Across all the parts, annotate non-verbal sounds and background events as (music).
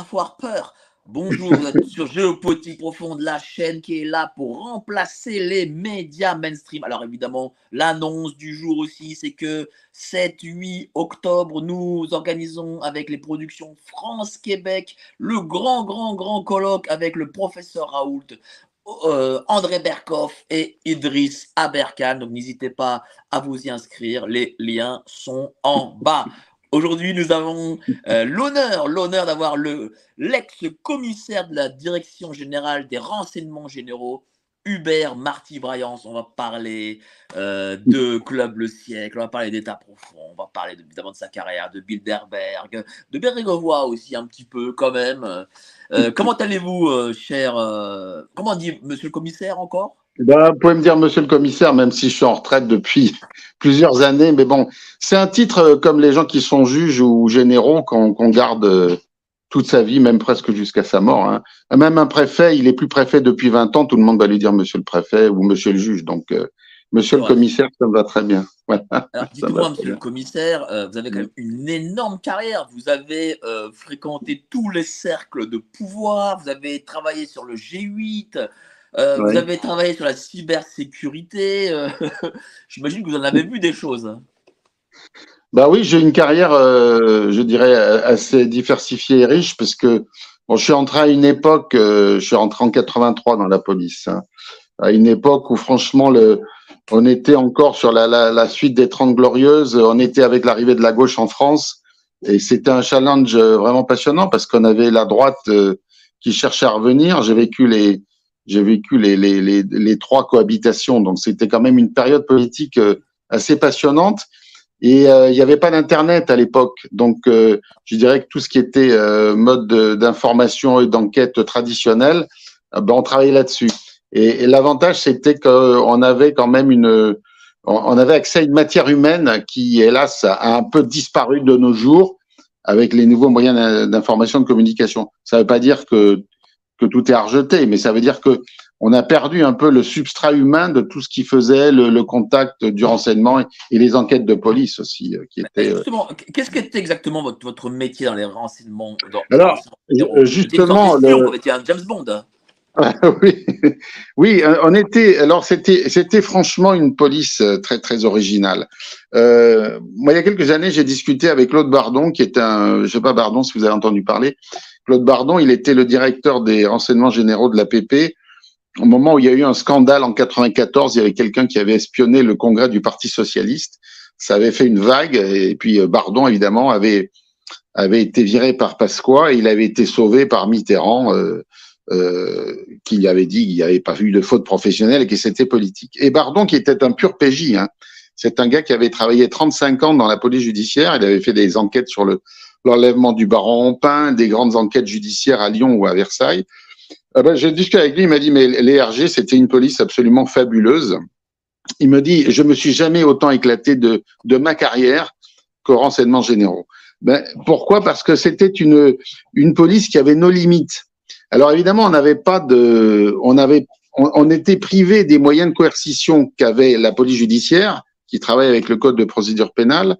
Avoir peur. Bonjour, vous êtes sur Géopolitique Profonde, la chaîne qui est là pour remplacer les médias mainstream. Alors évidemment, l'annonce du jour aussi, c'est que 7-8 octobre, nous organisons avec les productions France-Québec le grand, grand, grand colloque avec le professeur Raoult, euh, André Berkoff et Idriss Aberkan. Donc n'hésitez pas à vous y inscrire, les liens sont en bas. Aujourd'hui, nous avons euh, l'honneur, l'honneur d'avoir le l'ex-commissaire de la Direction générale des renseignements généraux, Hubert Marty Bryance. On va parler euh, de Club Le Siècle, on va parler d'État profond, on va parler de- évidemment de sa carrière, de Bilderberg, de Bérégovoy aussi un petit peu quand même. Euh, comment allez-vous, cher Comment dit, monsieur le commissaire encore? Ben, vous pouvez me dire, monsieur le commissaire, même si je suis en retraite depuis (laughs) plusieurs années, mais bon, c'est un titre euh, comme les gens qui sont juges ou généraux qu'on garde euh, toute sa vie, même presque jusqu'à sa mort. hein. Même un préfet, il est plus préfet depuis 20 ans, tout le monde va lui dire monsieur le préfet ou monsieur le juge. Donc, euh, monsieur le commissaire, ça me va très bien. (laughs) Voilà. Alors, dites-moi, monsieur le commissaire, euh, vous avez quand même une énorme carrière. Vous avez euh, fréquenté tous les cercles de pouvoir, vous avez travaillé sur le G8, euh, Ouais. vous avez travaillé sur la cybersécurité. euh, (laughs) J'imagine que vous en avez vu des choses. Bah oui, j'ai une carrière, euh, je dirais, assez diversifiée et riche, parce que bon, je suis entré à une époque, je suis rentré en 83 dans la police, hein, à une époque où franchement, le, on était encore sur la, la, la suite des Trente Glorieuses, on était avec l'arrivée de la gauche en France, et c'était un challenge vraiment passionnant parce qu'on avait la droite qui cherchait à revenir. J'ai vécu les, j'ai vécu les, trois cohabitations, donc c'était quand même une période politique euh, assez passionnante. Et euh, il n'y avait pas d'internet à l'époque, donc euh, je dirais que tout ce qui était mode de- d'information et d'enquête traditionnel, ben, on travaillait là-dessus. Et, et l'avantage, c'était qu'on avait quand même une, on avait accès à une matière humaine qui, hélas, a un peu disparu de nos jours avec les nouveaux moyens d'in- d'information de communication. Ça ne veut pas dire que que tout est à rejeter, mais ça veut dire que on a perdu un peu le substrat humain de tout ce qui faisait le, le contact du renseignement et, et les enquêtes de police aussi, euh, qui étaient. euh, Justement, qu'est-ce qu'était exactement votre, votre métier dans les renseignements dans, Alors, dans- euh, justement, le- un James Bond. hein. oui, (laughs) oui, euh, on était. Alors c'était, c'était franchement une police très très originale. Euh, moi, il y a quelques années, j'ai discuté avec Claude Bardon, qui est un, je sais pas Bardon si vous avez entendu parler. Claude Bardon, il était le directeur des renseignements généraux de l'APP. Au moment où il y a eu un scandale en 94, il y avait quelqu'un qui avait espionné le congrès du Parti socialiste. Ça avait fait une vague, et puis euh, Bardon évidemment avait avait été viré par Pasqua et il avait été sauvé par Mitterrand. Euh, euh, qui avait dit qu'il n'y avait pas eu de faute professionnelle et que c'était politique. Et Bardon, qui était un pur PJ, hein, c'est un gars qui avait travaillé 35 ans dans la police judiciaire, il avait fait des enquêtes sur le l'enlèvement du baron Ompin, des grandes enquêtes judiciaires à Lyon ou à Versailles. Euh, ben, J'ai discuté avec lui, il m'a dit, mais les RG, c'était une police absolument fabuleuse. Il me dit, je me suis jamais autant éclaté de, de ma carrière qu'aux renseignements généraux. Ben, pourquoi? Parce que c'était une, une police qui avait nos limites. Alors évidemment, on n'avait pas de, on avait, on était privé des moyens de coercition qu'avait la police judiciaire, qui travaille avec le code de procédure pénale,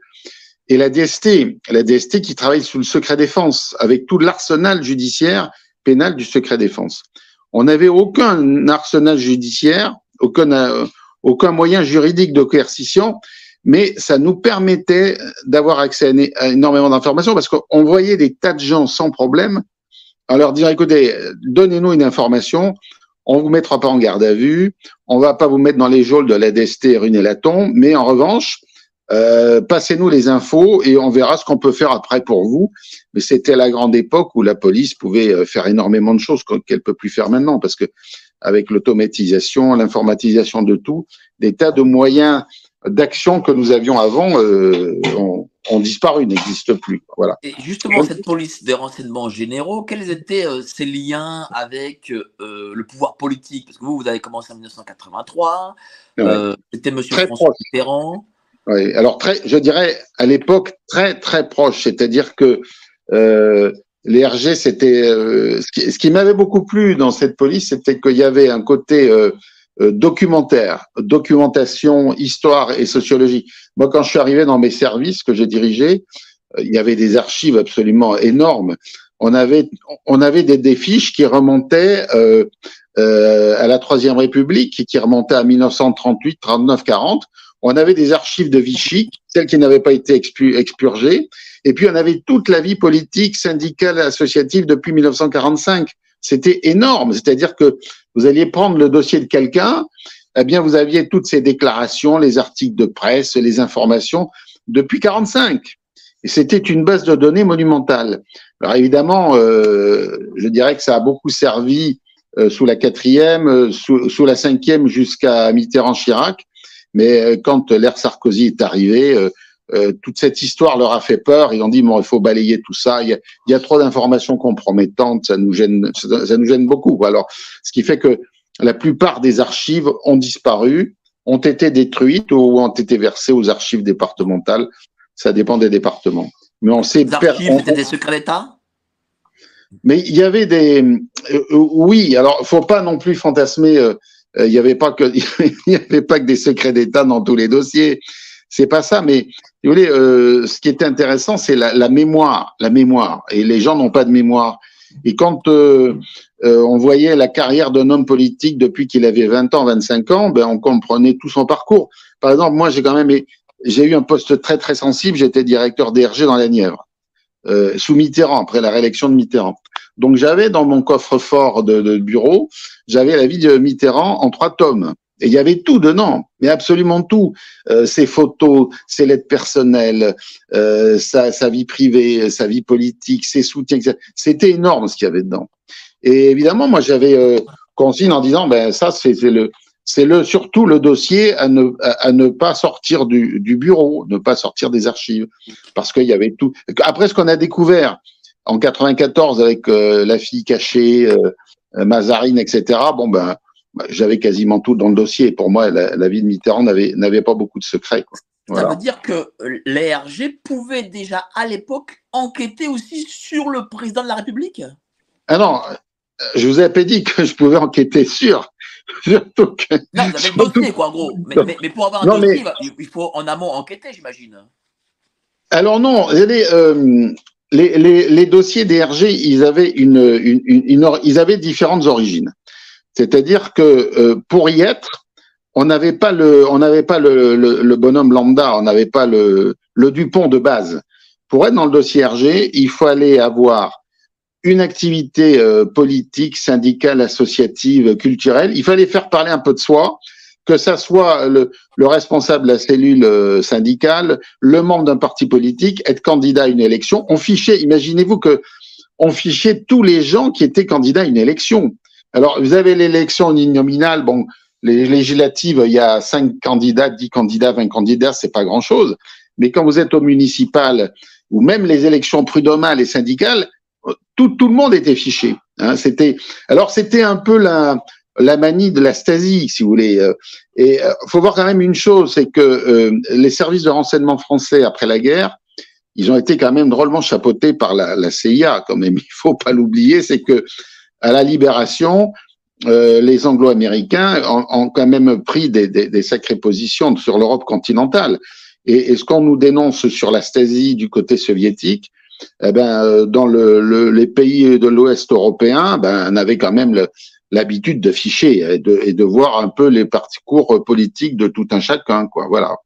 et la DST, la DST qui travaille sous le secret défense, avec tout l'arsenal judiciaire pénal du secret défense. On n'avait aucun arsenal judiciaire, aucun, euh, aucun moyen juridique de coercition, mais ça nous permettait d'avoir accès à, à énormément d'informations parce qu'on voyait des tas de gens sans problème en leur dire écoutez, donnez-nous une information, on vous mettra pas en garde à vue, on va pas vous mettre dans les geôles de la DST rue Laton, mais en revanche, euh, passez-nous les infos et on verra ce qu'on peut faire après pour vous. Mais c'était la grande époque où la police pouvait euh, faire énormément de choses qu'elle peut plus faire maintenant parce que avec l'automatisation, l'informatisation de tout, des tas de moyens d'action que nous avions avant euh, ont, ont, disparu, n'existent plus. Voilà. Et justement, cette police des renseignements généraux, quels étaient euh, ses liens avec euh, le pouvoir politique? Parce que vous, vous avez commencé en 1983, ouais. c'était Monsieur Très François. Mitterrand. Oui, alors très, je dirais à l'époque très très proche, c'est-à-dire que euh, les RG, c'était euh, ce qui, ce qui m'avait beaucoup plu dans cette police, c'était qu'il y avait un côté euh, euh, documentaire, documentation, histoire et sociologie. Moi, quand je suis arrivé dans mes services que j'ai dirigés, euh, il y avait des archives absolument énormes. On avait, on avait des, des fiches qui remontaient euh, à la Troisième République, qui remontaient à 1938, 39, 40. On avait des archives de Vichy, celles qui n'avaient pas été expu- expurgées. Et puis, on avait toute la vie politique, syndicale, associative depuis 1945. C'était énorme. C'est-à-dire que vous alliez prendre le dossier de quelqu'un, eh bien, vous aviez toutes ces déclarations, les articles de presse, les informations depuis 45. Et c'était une base de données monumentale. Alors évidemment, euh, je dirais que ça a beaucoup servi euh, sous la quatrième, euh, sous, sous la cinquième jusqu'à Mitterrand-Chirac. Mais euh, quand l'ère Sarkozy est arrivée, euh, euh, toute cette histoire leur a fait peur. Ils ont dit bon, il faut balayer tout ça. Il y a, il y a trop d'informations compromettantes. Ça nous gêne, ça, ça nous gêne beaucoup. Alors, ce qui fait que la plupart des archives ont disparu, ont été détruites ou ont été versées aux archives départementales. Ça dépend des départements. Mais on s'est Les archives, on- c'était des secrets d'État? Mais il y avait des, euh, euh, oui. Alors, faut pas non plus fantasmer. euh, euh, il y avait pas que, il (laughs) y avait pas que des secrets d'État dans tous les dossiers. C'est pas ça. Mais vous voulez, euh, ce qui était intéressant, c'est la, la mémoire, la mémoire. Et les gens n'ont pas de mémoire. Et quand euh, euh, on voyait la carrière d'un homme politique depuis qu'il avait 20 ans, 25 ans, ben on comprenait tout son parcours. Par exemple, moi, j'ai quand même, j'ai eu un poste très très sensible. J'étais directeur DRG dans la Nièvre, euh, sous Mitterrand, après la réélection de Mitterrand. Donc j'avais dans mon coffre-fort de, de bureau, j'avais la vie de Mitterrand en trois tomes. Et il y avait tout dedans, mais absolument tout. Euh, ses photos, ses lettres personnelles, euh, sa, sa vie privée, sa vie politique, ses soutiens. C'était énorme ce qu'il y avait dedans. Et évidemment, moi j'avais euh, consigne en disant, ben ça c'est le, c'est le surtout le dossier à ne à, à ne pas sortir du, du bureau, ne pas sortir des archives, parce qu'il y avait tout. Après ce qu'on a découvert en 94 avec euh, la fille cachée, euh, euh, Mazarine, etc. Bon ben, bah, j'avais quasiment tout dans le dossier. Pour moi, la, la vie de Mitterrand n'avait n'avait pas beaucoup de secrets. Quoi. Ça veut dire que euh, les RG pouvaient déjà à l'époque enquêter aussi sur le président de la République? Ah non, je vous avais dit que je pouvais enquêter sur. (laughs) Surtout que, Non, vous avez le dossier, quoi, en gros. Mais, mais- mais pour avoir un Non, dossier, il- il faut en amont enquêter, j'imagine. Alors non, les, euh, les, les, les dossiers des RG, ils avaient une, une, ils avaient différentes origines. C'est-à-dire que euh, pour y être, on n'avait pas le, on n'avait pas le, le, le bonhomme lambda, on n'avait pas le, le Dupont de base. Pour être dans le dossier RG, il fallait avoir une activité euh, politique, syndicale, associative, culturelle. Il fallait faire parler un peu de soi, que ça soit le, le responsable de la cellule euh, syndicale, le membre d'un parti politique, être candidat à une élection. On fichait, imaginez-vous que on fichait tous les gens qui étaient candidats à une élection. Alors, vous avez l'élection uninominale, bon, les législatives, il y a cinq candidats, dix candidats, vingt candidats, c'est pas grand-chose. Mais quand vous êtes au municipal, ou même les élections prud'homales et syndicales, tout, tout le monde était fiché. Hein, c'était, alors c'était un peu la, la manie de la Stasi, si vous voulez. euh, Et euh, faut voir quand même une chose, c'est que euh, les services de renseignement français après la guerre, ils ont été quand même drôlement chapeautés par la, la CIA, quand même. (laughs) Il faut pas l'oublier, c'est que à la libération, euh, les Anglo-Américains ont, ont quand même pris des, des, des sacrées positions sur l'Europe continentale. Et, et ce qu'on nous dénonce sur la Stasi du côté soviétique, eh ben, euh, dans le, le, les pays de l'Ouest européen, ben, on avait quand même l'habitude de ficher et de, et de voir un peu les parcours politiques de tout un chacun, quoi. Voilà.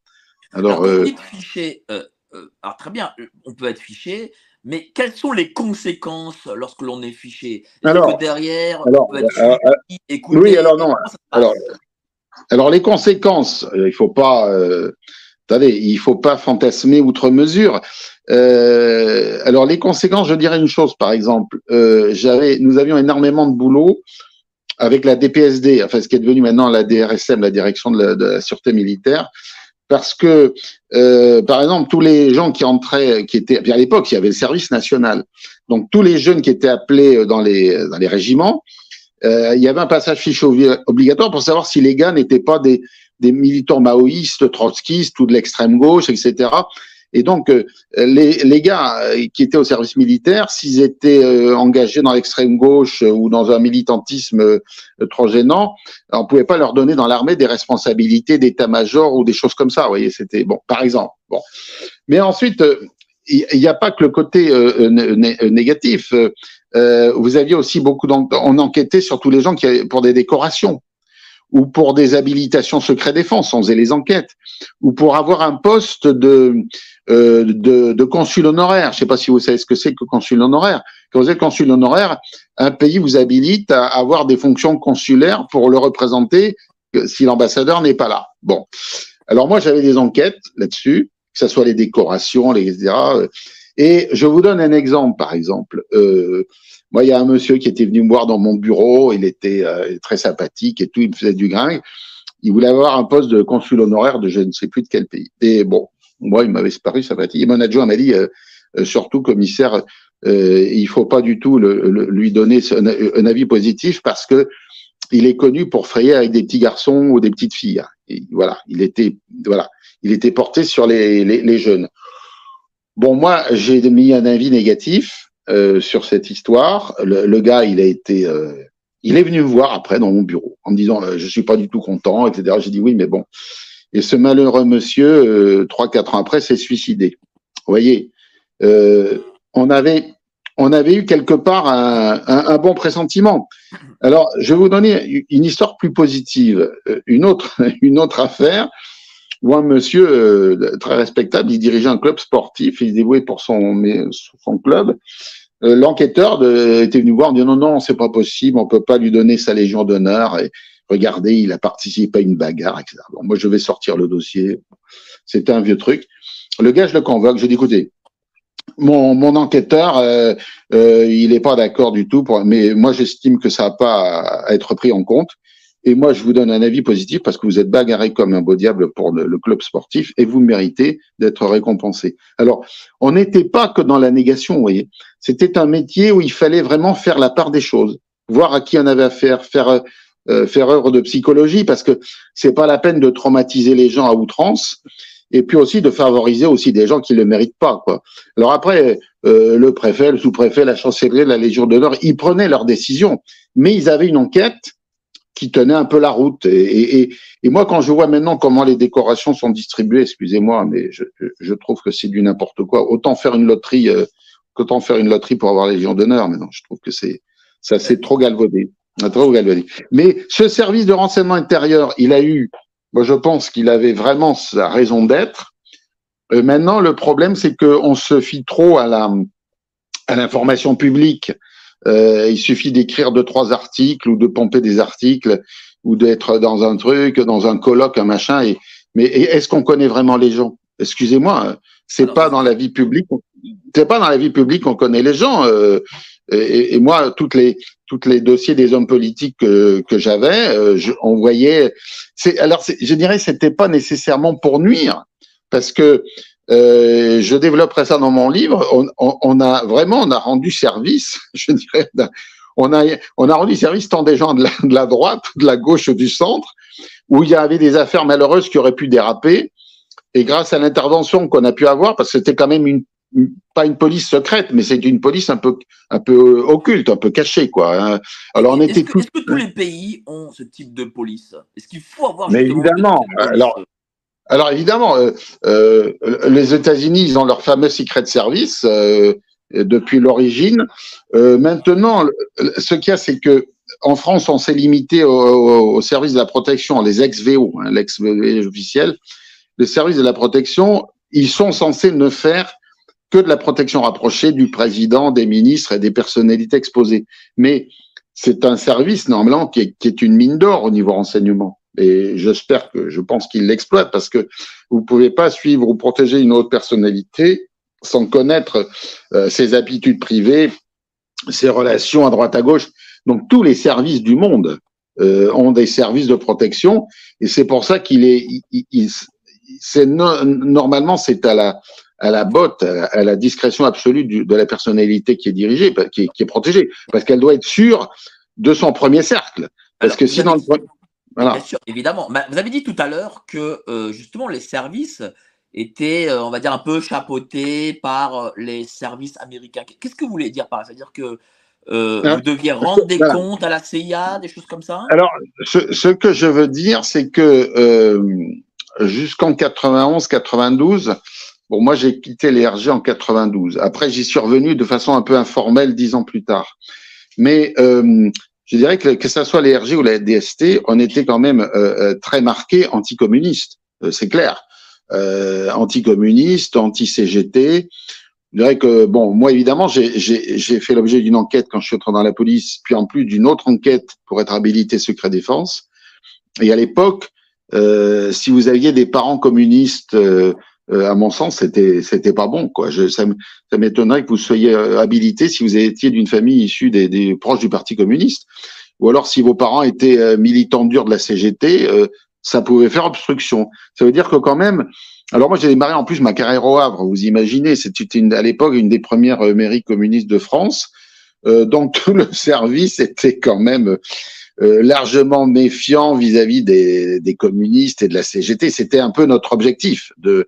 Alors, Alors, euh, fiché, euh, alors très bien, on peut être fiché, mais quelles sont les conséquences lorsque l'on est fiché? Alors, que derrière, alors, on peut être euh, écouté oui, alors non, alors, alors les conséquences, il faut pas, Attendez, il faut pas fantasmer outre mesure. Euh, alors les conséquences, je dirais une chose, par exemple, euh, nous avions énormément de boulot avec la DPSD, enfin ce qui est devenu maintenant la DRSM, la Direction de la, Sûreté Militaire, parce que, euh, par exemple, tous les gens qui entraient, qui étaient, à l'époque, il y avait le service national, donc tous les jeunes qui étaient appelés dans les régiments, il y avait un passage fiche obligatoire pour savoir si les gars n'étaient pas des des militants maoïstes, trotskistes ou de l'extrême gauche, etc. Et donc, euh, les, les, gars euh, qui étaient au service militaire, s'ils étaient euh, engagés dans l'extrême gauche ou dans un militantisme trop gênant, on pouvait pas leur donner dans l'armée des responsabilités d'état-major ou des choses comme ça. Vous voyez, c'était bon, par exemple. Bon, mais ensuite, il n'y a pas que le côté négatif. vous aviez aussi beaucoup on enquêtait sur tous les gens qui pour des décorations ou pour des habilitations secret défense, on faisait les enquêtes, ou pour avoir un poste de, euh, de, de, consul honoraire. Je ne sais pas si vous savez ce que c'est que consul honoraire. Quand vous êtes consul honoraire, un pays vous habilite à avoir des fonctions consulaires pour le représenter si l'ambassadeur n'est pas là. Bon. Alors moi, j'avais des enquêtes là-dessus, que ce soit les décorations, les, etc. Et je vous donne un exemple, par exemple. Euh, moi, il y a un monsieur qui était venu me voir dans mon bureau, il était euh, très sympathique et tout, il me faisait du gringue. Il voulait avoir un poste de consul honoraire de je ne sais plus de quel pays. Et bon, moi, il m'avait paru sympathique. Et mon adjoint m'a dit, euh, euh, surtout commissaire, euh, il faut pas du tout le, lui donner un, avis positif parce que il est connu pour frayer avec des petits garçons ou des petites filles. Voilà, il était, voilà, il était porté sur les, les, les jeunes. Bon, moi, j'ai mis un avis négatif euh, sur cette histoire. Le, gars, il a été, euh, il est venu me voir après dans mon bureau en me disant, euh, je suis pas du tout content, etc. J'ai dit oui, mais bon. Et ce malheureux monsieur, trois quatre ans après, s'est suicidé. Vous voyez, on avait, on avait eu quelque part un, un, un, bon pressentiment. Alors, je vais vous donner une histoire plus positive, une autre, (laughs) une autre affaire où un monsieur très respectable, il dirigeait un club sportif, il se dévouait pour son, club, euh, l'enquêteur était venu voir en disant non, non, c'est pas possible, on peut pas lui donner sa légion d'honneur. Et regardez, il a participé à une bagarre, etc. Bon, moi, je vais sortir le dossier. C'était un vieux truc. Le gars, je le convoque. Je dis, écoutez, mon, mon enquêteur, euh, euh, il n'est pas d'accord du tout, mais moi, j'estime que ça n'a pas à être pris en compte. Et moi, je vous donne un avis positif parce que vous êtes bagarré comme un beau diable pour le, club sportif et vous méritez d'être récompensé. Alors, on n'était pas que dans la négation, vous voyez. C'était un métier où il fallait vraiment faire la part des choses, voir à qui on avait affaire, faire euh, faire œuvre de psychologie parce que c'est pas la peine de traumatiser les gens à outrance et puis aussi de favoriser aussi des gens qui le méritent pas quoi. Alors après euh, le préfet, le sous-préfet, la chancellerie, la Légion d'honneur, ils prenaient leurs décisions, mais ils avaient une enquête qui tenait un peu la route. Et, et, et, moi, quand je vois maintenant comment les décorations sont distribuées, excusez-moi, mais je, je, trouve que c'est du n'importe quoi. Autant faire une loterie, euh, qu'autant faire une loterie pour avoir les Légion d'honneur. Mais non, je trouve que c'est ça, c'est trop galvaudé. Trop galvaudé. Mais ce service de renseignement intérieur, il a eu, moi, je pense qu'il avait vraiment sa raison d'être. Euh, maintenant, le problème, c'est qu'on se fie trop à la à l'information publique euh, il suffit d'écrire deux trois articles ou de pomper des articles ou d'être dans un truc, dans un colloque, un machin. Et, mais est-ce qu'on connaît vraiment les gens? Excusez-moi, hein, c'est pas dans la vie publique. C'est pas dans la vie publique qu'on connaît les gens. Euh, et, et, moi, toutes les toutes les dossiers des hommes politiques que, que j'avais, euh, on voyait. C'est alors, je dirais, c'était pas nécessairement pour nuire, parce que euh, je développerai ça dans mon livre. On, on, on, a vraiment, on a rendu service, (laughs) je dirais, on a, on a rendu service tant des gens de la, de la droite, de la gauche, du centre, où il y avait des affaires malheureuses qui auraient pu déraper. Et grâce à l'intervention qu'on a pu avoir, parce que c'était quand même une, pas une police secrète, mais c'est une police un peu, un peu occulte, un peu cachée, quoi. Hein. Alors on était. Est-ce que, est que, tous les pays ont ce type de police? Est-ce qu'il faut avoir Mais évidemment. Alors alors évidemment, euh, euh, les États-Unis, ils ont leur fameux Secret Service euh, depuis l'origine. Maintenant, ce qu'il y a, c'est que en France, on s'est limité au, au, service de la protection, les ex-VO, hein, l'ex-VO officiel. Les services de la protection, ils sont censés ne faire que de la protection rapprochée du président, des ministres et des personnalités exposées. Mais c'est un service normalement qui est, qui est une mine d'or au niveau renseignement Et j'espère que, je pense qu'il l'exploite parce que vous pouvez pas suivre ou protéger une autre personnalité sans connaître euh, ses habitudes privées, ses relations à droite à gauche. Donc tous les services du monde euh, ont des services de protection et c'est pour ça qu'il est, il, c'est normalement c'est à la à la botte, à la discrétion absolue de la personnalité qui est dirigée, qui est, qui est protégée, parce qu'elle doit être sûre de son premier cercle. Parce que sinon, voilà. Bien sûr, évidemment. Vous avez dit tout à l'heure que euh, justement les services étaient, euh, on va dire, un peu chapeautés par euh, les services américains. Qu'est-ce que vous voulez dire par ça C'est-à-dire que vous deviez rendre des comptes à la CIA, des choses comme ça? Alors, ce, ce, que je veux dire, c'est que jusqu'en 91-92, bon, moi j'ai quitté l'ERG en 92. Après, j'y suis revenu de façon un peu informelle dix ans plus tard. Mais je dirais que que ça soit l'ERG ou la DST, on était quand même euh, euh, très marqué anticommuniste, euh, c'est clair. Euh, anticommuniste, anti-CGT. Je dirais que, bon, moi évidemment, j'ai fait l'objet d'une enquête quand je suis entré dans la police, puis en plus d'une autre enquête pour être habilité secret défense. Et à l'époque, euh, si vous aviez des parents communistes euh, à mon sens, c'était c'était pas bon. Quoi. Je, ça m'étonnerait que vous soyez euh, habilité si vous étiez d'une famille issue des, des, proches du Parti communiste, ou alors si vos parents étaient euh, militants durs de la CGT, ça pouvait faire obstruction. Ça veut dire que quand même. Alors moi j'ai démarré en plus ma carrière au Havre. Vous imaginez, c'était à l'époque une des premières mairies communistes de France. donc (laughs) tout le service était quand même largement méfiant vis-à-vis des, des, communistes et de la CGT. C'était un peu notre objectif de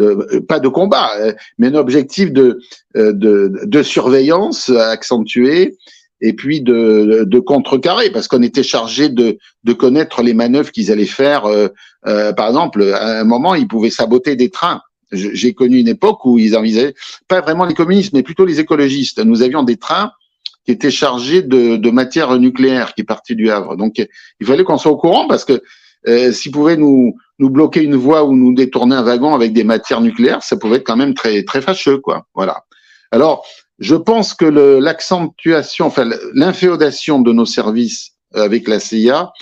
euh, pas de combat, euh, mais un objectif de, euh, de, de surveillance accentuée et puis de, de contrecarrer, parce qu'on était chargé de, de connaître les manœuvres qu'ils allaient faire. par exemple, à un moment, ils pouvaient saboter des trains. J'ai connu une époque où ils envisageaient, pas vraiment les communistes, mais plutôt les écologistes. Nous avions des trains qui étaient chargés de, de matière nucléaire qui partait du Havre. Donc, il fallait qu'on soit au courant parce que euh, s'ils pouvaient nous, nous bloquer une voie ou nous détourner un wagon avec des matières nucléaires, ça pouvait être quand même très très fâcheux, quoi. Voilà. Alors, je pense que l'accentuation, enfin l'inféodation de nos services avec la CIA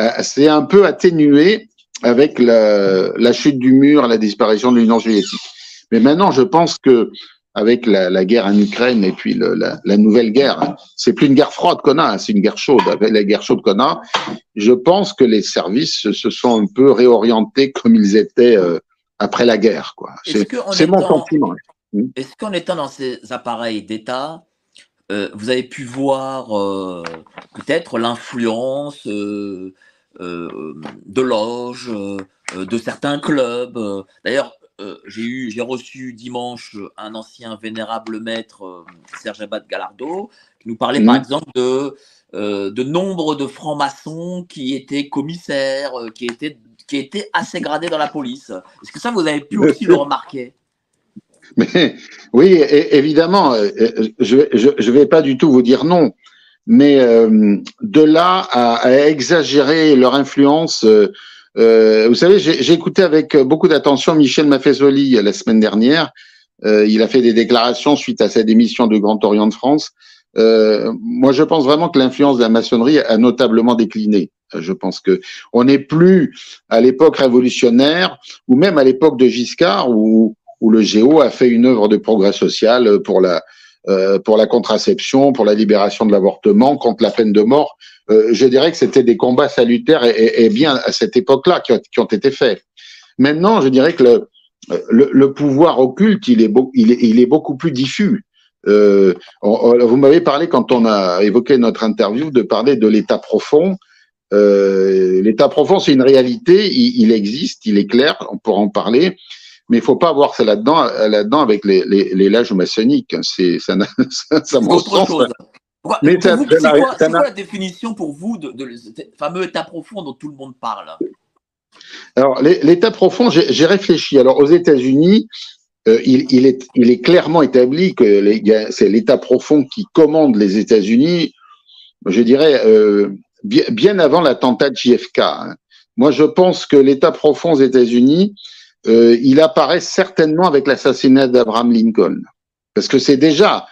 euh, s'est un peu atténuée avec la, la, chute du mur, la disparition de l'Union soviétique. Mais maintenant, je pense que avec la, la, guerre en Ukraine et puis le, la, la, nouvelle guerre. Hein. C'est plus une guerre froide qu'on a, hein, c'est une guerre chaude. Avec la guerre chaude qu'on a, je pense que les services se sont un peu réorientés comme ils étaient euh, après la guerre. Quoi. C'est, mon sentiment. Hmm? Est-ce qu'en étant dans ces appareils d'État, euh, vous avez pu voir euh, peut-être l'influence euh de loges, de certains clubs D'ailleurs, euh, j'ai eu, j'ai reçu dimanche un ancien vénérable maître, euh, Serge Abad Galardo, qui nous parlait par mmh. exemple de, euh, de nombre de francs-maçons qui étaient commissaires, qui étaient, qui étaient assez gradés dans la police. Est-ce que ça, vous avez pu aussi le remarquer? Mais, Oui, évidemment, je ne vais pas du tout vous dire non. Mais de là à, à, exagérer leur influence euh, vous savez, j'ai écouté avec beaucoup d'attention Michel Maffezoli la semaine dernière. Euh, il a fait des déclarations suite à sa démission de Grand Orient de France. Euh, moi, je pense vraiment que l'influence de la maçonnerie a notablement décliné. Je pense que on n'est plus à l'époque révolutionnaire ou même à l'époque de Giscard où, où le Géo a fait une œuvre de progrès social pour la euh, pour la contraception, pour la libération de l'avortement, contre la peine de mort. Euh, je dirais que c'était des combats salutaires et, et, bien à cette époque-là qui, qui, ont été faits. Maintenant, je dirais que le, le, le pouvoir occulte, il est, beau, il est, il est beaucoup plus diffus. Euh, vous m'avez parlé quand on a évoqué notre interview de parler de l'état profond. Euh, l'état profond, c'est une réalité, il, il, existe, il est clair, on pourra en parler mais il faut pas voir ça là-dedans, là-dedans avec les, les, les maçonniques. C'est ça, (laughs) ça, ça autre chose. mais c'est quoi, quoi, la définition pour vous de, de, fameux état profond dont tout le monde parle? Alors, l'état profond, j'ai réfléchi. Alors, aux États-Unis, euh, il, il, est, il est clairement établi que c'est l'état profond qui commande les États-Unis, je dirais, euh, bien, bien, avant l'attentat de JFK. Hein. Moi, je pense que l'état profond aux États-Unis, euh, il apparaît certainement avec l'assassinat d'Abraham Lincoln. Parce que c'est déjà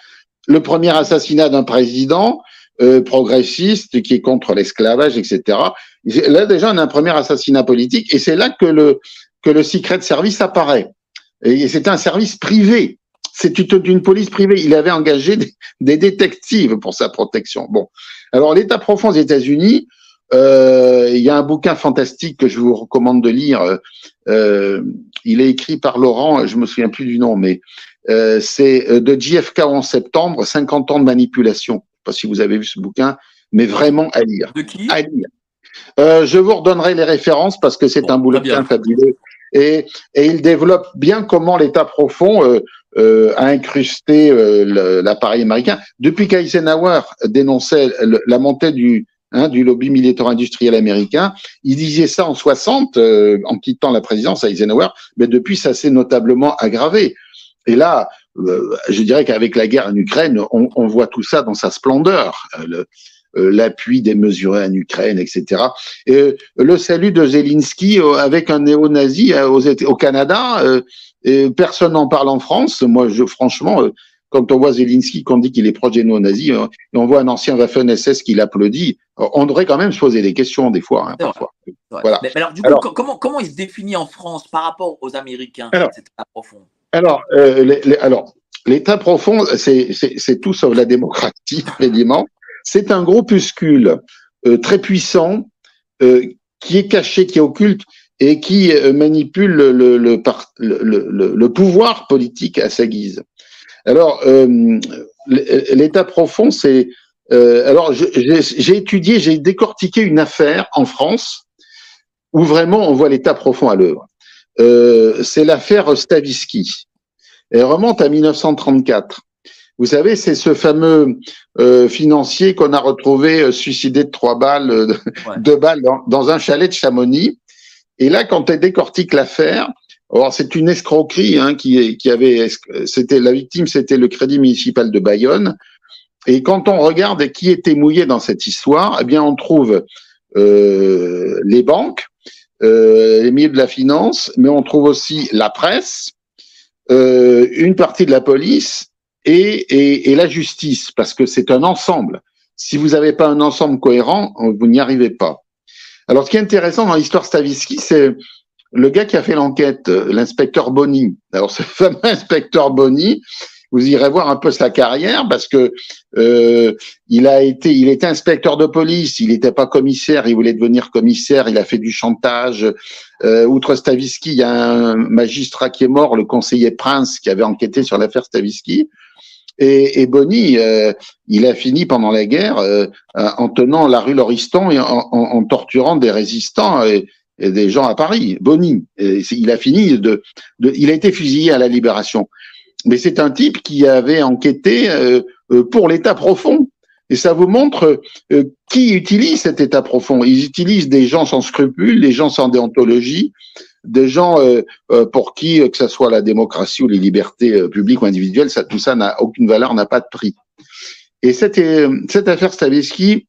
le premier assassinat d'un président euh, progressiste, qui est contre l'esclavage, etc. Là, déjà, on a un premier assassinat politique, et c'est là que le, que le Secret Service apparaît. Et c'est un service privé. C'est une, police privée. Il avait engagé des, détectives pour sa protection. Bon. Alors, l'État profond aux États-Unis, euh, il y a un bouquin fantastique que je vous recommande de lire. Euh, il est écrit par Laurent, je me souviens plus du nom, mais euh, c'est de JFK en septembre, 50 ans de manipulation. Je sais pas si vous avez vu ce bouquin, mais vraiment à lire. De qui? À lire. je vous redonnerai les références parce que c'est un bouquin fabuleux. Et, et, il développe bien comment l'État profond euh, euh, a incrusté euh, l'appareil américain. Depuis qu'Eisenhower dénonçait la montée du, hein, du lobby militaire industriel américain, il disait ça en 60, euh, en quittant la présidence Eisenhower, mais depuis ça s'est notablement aggravé. Et là, euh, je dirais qu'avec la guerre en Ukraine, on, on, voit tout ça dans sa splendeur. Le, euh, l'appui démesuré en Ukraine, etc. Et euh, le salut de Zelensky euh, avec un néo-nazi au Canada, et personne n'en parle en France. Moi, je, franchement, quand on voit Zelensky, qu'on dit qu'il est proche des néo-nazis, et on voit un ancien Waffen-SS qui l'applaudit, on devrait quand même se poser des questions des fois, hein, parfois. Voilà. Mais, alors, du coup, comment, comment il se définit en France par rapport aux Américains, alors, cet état profond Alors, l'état profond, c'est tout sauf la démocratie, (laughs) évidemment. C'est un groupuscule euh, très puissant euh, qui est caché, qui est occulte et qui euh, manipule le, le, le, le, pouvoir politique à sa guise. Alors, l'état profond, c'est... alors, j'ai étudié, j'ai décortiqué une affaire en France où vraiment on voit l'état profond à l'œuvre. C'est l'affaire Stavisky. Elle remonte à 1934. Vous savez, c'est ce fameux euh, financier qu'on a retrouvé euh, suicidé de trois balles, euh, deux balles dans, un chalet de Chamonix. Et là, quand elle décortique l'affaire, alors c'est une escroquerie hein, qui, qui avait, c'était la victime, c'était le Crédit municipal de Bayonne. Et quand on regarde qui était mouillé dans cette histoire, eh bien on trouve euh, les banques, euh, les milieux de la finance, mais on trouve aussi la presse, euh, une partie de la police et, et, et la justice, parce que c'est un ensemble. Si vous n'avez pas un ensemble cohérent, vous n'y arrivez pas. Alors, ce qui est intéressant dans l'histoire Stavisky, c'est le gars qui a fait l'enquête, l'inspecteur Bonny. Alors, (laughs) ce fameux inspecteur Bonny, vous irez voir un peu sa carrière parce que euh, il a été, il était inspecteur de police, il n'était pas commissaire, il voulait devenir commissaire, il a fait du chantage. Euh, outre Stavisky, il y a un magistrat qui est mort, le conseiller Prince, qui avait enquêté sur l'affaire Stavisky. Et, et Bonny, euh, il a fini pendant la guerre euh, en tenant la rue Lauriston et en, en, torturant des résistants et, et, des gens à Paris. Bonny, il a fini de, de, il a été fusillé à la Libération. Mais c'est un type qui avait enquêté euh, pour l'État profond. Et ça vous montre qui utilise cet État profond. Ils utilisent des gens sans scrupules, des gens sans déontologie, des gens euh, euh, pour qui, euh, que ce soit la démocratie ou les libertés publiques ou individuelles, ça, tout ça n'a aucune valeur, n'a pas de prix. Et cette, cette affaire Stavisky,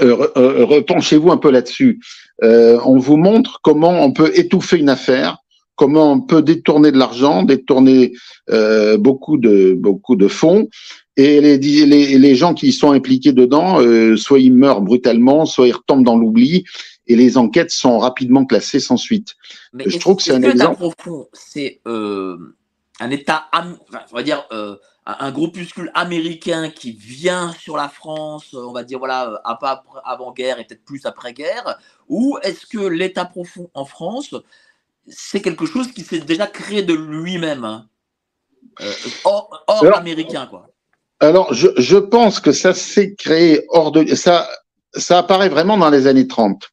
repenchez-vous un peu là-dessus. on vous montre comment on peut étouffer une affaire, comment on peut détourner de l'argent, détourner beaucoup de beaucoup de fonds, et les, les, les gens qui sont impliqués dedans, soit ils meurent brutalement, soit ils retombent dans l'oubli, et les enquêtes sont rapidement classées sans suite. Mais je trouve que c'est un exemple. profond, c'est euh, un État, on va dire, euh, un groupuscule américain qui vient sur la France, on va dire, voilà, avant-guerre et peut-être plus après-guerre, ou est-ce que l'État profond en France, c'est quelque chose qui s'est déjà créé de lui-même, hein, euh, hors, américain, quoi alors, je, je, pense que ça s'est créé hors de ça. Ça apparaît vraiment dans les années 30.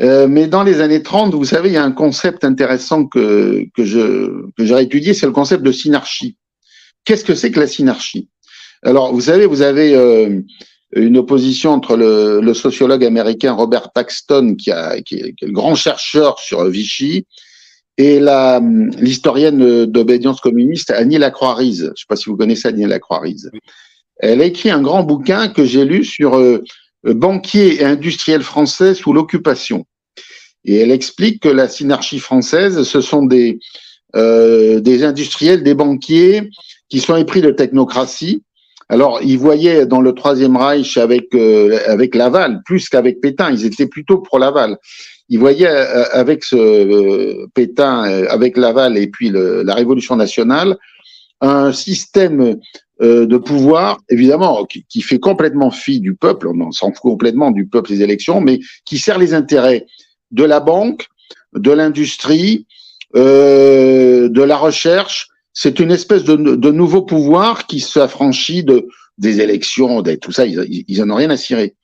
Euh, mais dans les années 30, vous savez, il y a un concept intéressant que, que je que j'ai étudié, c'est le concept de synarchie. Qu'est-ce que c'est que la synarchie? Alors, vous savez, vous avez euh, une opposition entre le, le, sociologue américain Robert Paxton, qui, a, qui, est, le grand chercheur sur Vichy, et la l'historienne d'obédience communiste Annie Lacroix-Rize. Je ne sais pas si vous connaissez Annie Lacroix-Rize. Elle a écrit un grand bouquin que j'ai lu sur euh, banquiers et industriels français sous l'occupation. Et elle explique que la synarchie française, ce sont des, euh, des industriels, des banquiers qui sont épris de technocratie Alors, ils voyaient dans le Troisième Reich avec euh, avec Laval plus qu'avec Pétain. Ils étaient plutôt pro Laval. Ils voyaient euh, avec ce euh, Pétain, avec Laval et puis le, la Révolution nationale, un système de pouvoir, évidemment, qui, fait complètement fi du peuple. On s'en fout complètement du peuple les élections, mais qui sert les intérêts de la banque, de l'industrie, de la recherche c'est une espèce de, de, nouveau pouvoir qui s'affranchit de, des élections, de tout ça, ils, ils en ont rien à cirer.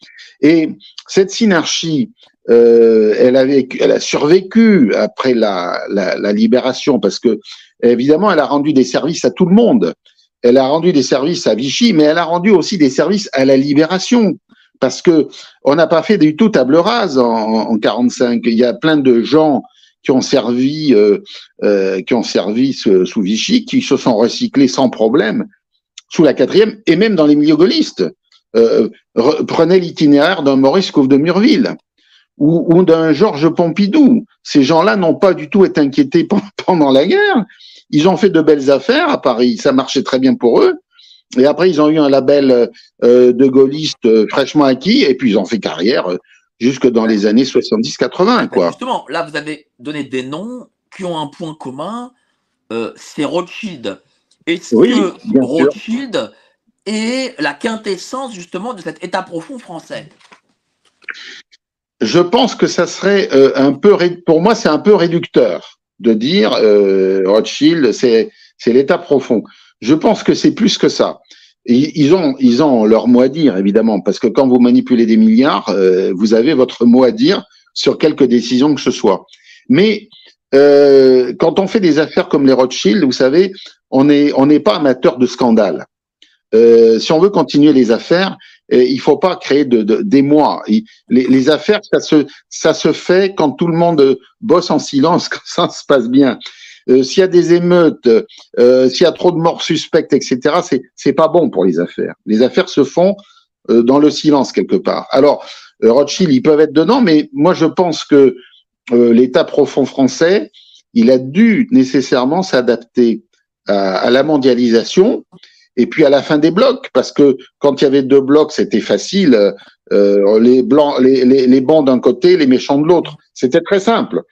Et cette synarchie, euh, elle, avait, elle a survécu après la, la, la, libération parce que évidemment, elle a rendu des services à tout le monde. Elle a rendu des services à Vichy, mais elle a rendu aussi des services à la libération parce que on n'a pas fait du tout table rase en, en 45. Il y a plein de gens qui ont servi, euh, euh, qui ont servi sous Vichy, qui se sont recyclés sans problème sous la quatrième et même dans les milieux gaullistes. Euh, prenez l'itinéraire d'un Maurice Couve de Murville ou, ou d'un Georges Pompidou. Ces gens-là n'ont pas du tout été inquiétés (laughs) pendant la guerre. Ils ont fait de belles affaires à Paris, ça marchait très bien pour eux. Et après, ils ont eu un label euh, de gaullistes euh, fraîchement acquis, et puis ils ont fait carrière jusque dans les années 70-80, quoi. Justement, là, vous avez donné des noms qui ont un point commun, euh, c'est Rothschild. Est-ce que Rothschild est la quintessence justement de cet état profond français? Je pense que ça serait euh, un peu, pour moi, c'est un peu réducteur de dire euh, Rothschild, c'est l'état profond. Je pense que c'est plus que ça ils ont, ils ont leur mot à dire, évidemment, parce que quand vous manipulez des milliards, euh, vous avez votre mot à dire sur quelques décisions que ce soit. Mais euh, quand on fait des affaires comme les Rothschild, vous savez, on n'est on n'est pas amateur de scandale. Euh, si on veut continuer les affaires, euh, il faut pas créer de, de des. Les, les, affaires, ça se, ça se fait quand tout le monde bosse en silence, (laughs) quand ça se passe bien. Euh, s'il y a des émeutes, euh, s'il y a trop de morts suspectes, etc., c'est c'est pas bon pour les affaires. Les affaires se font euh, dans le silence quelque part. Alors Rothschild, ils peuvent être dedans, mais moi je pense que l'État profond français, il a dû nécessairement s'adapter à, à, la mondialisation et puis à la fin des blocs, parce que quand il y avait deux blocs, c'était facile. Euh, les blancs, les, les, les bons d'un côté, les méchants de l'autre. C'était très simple.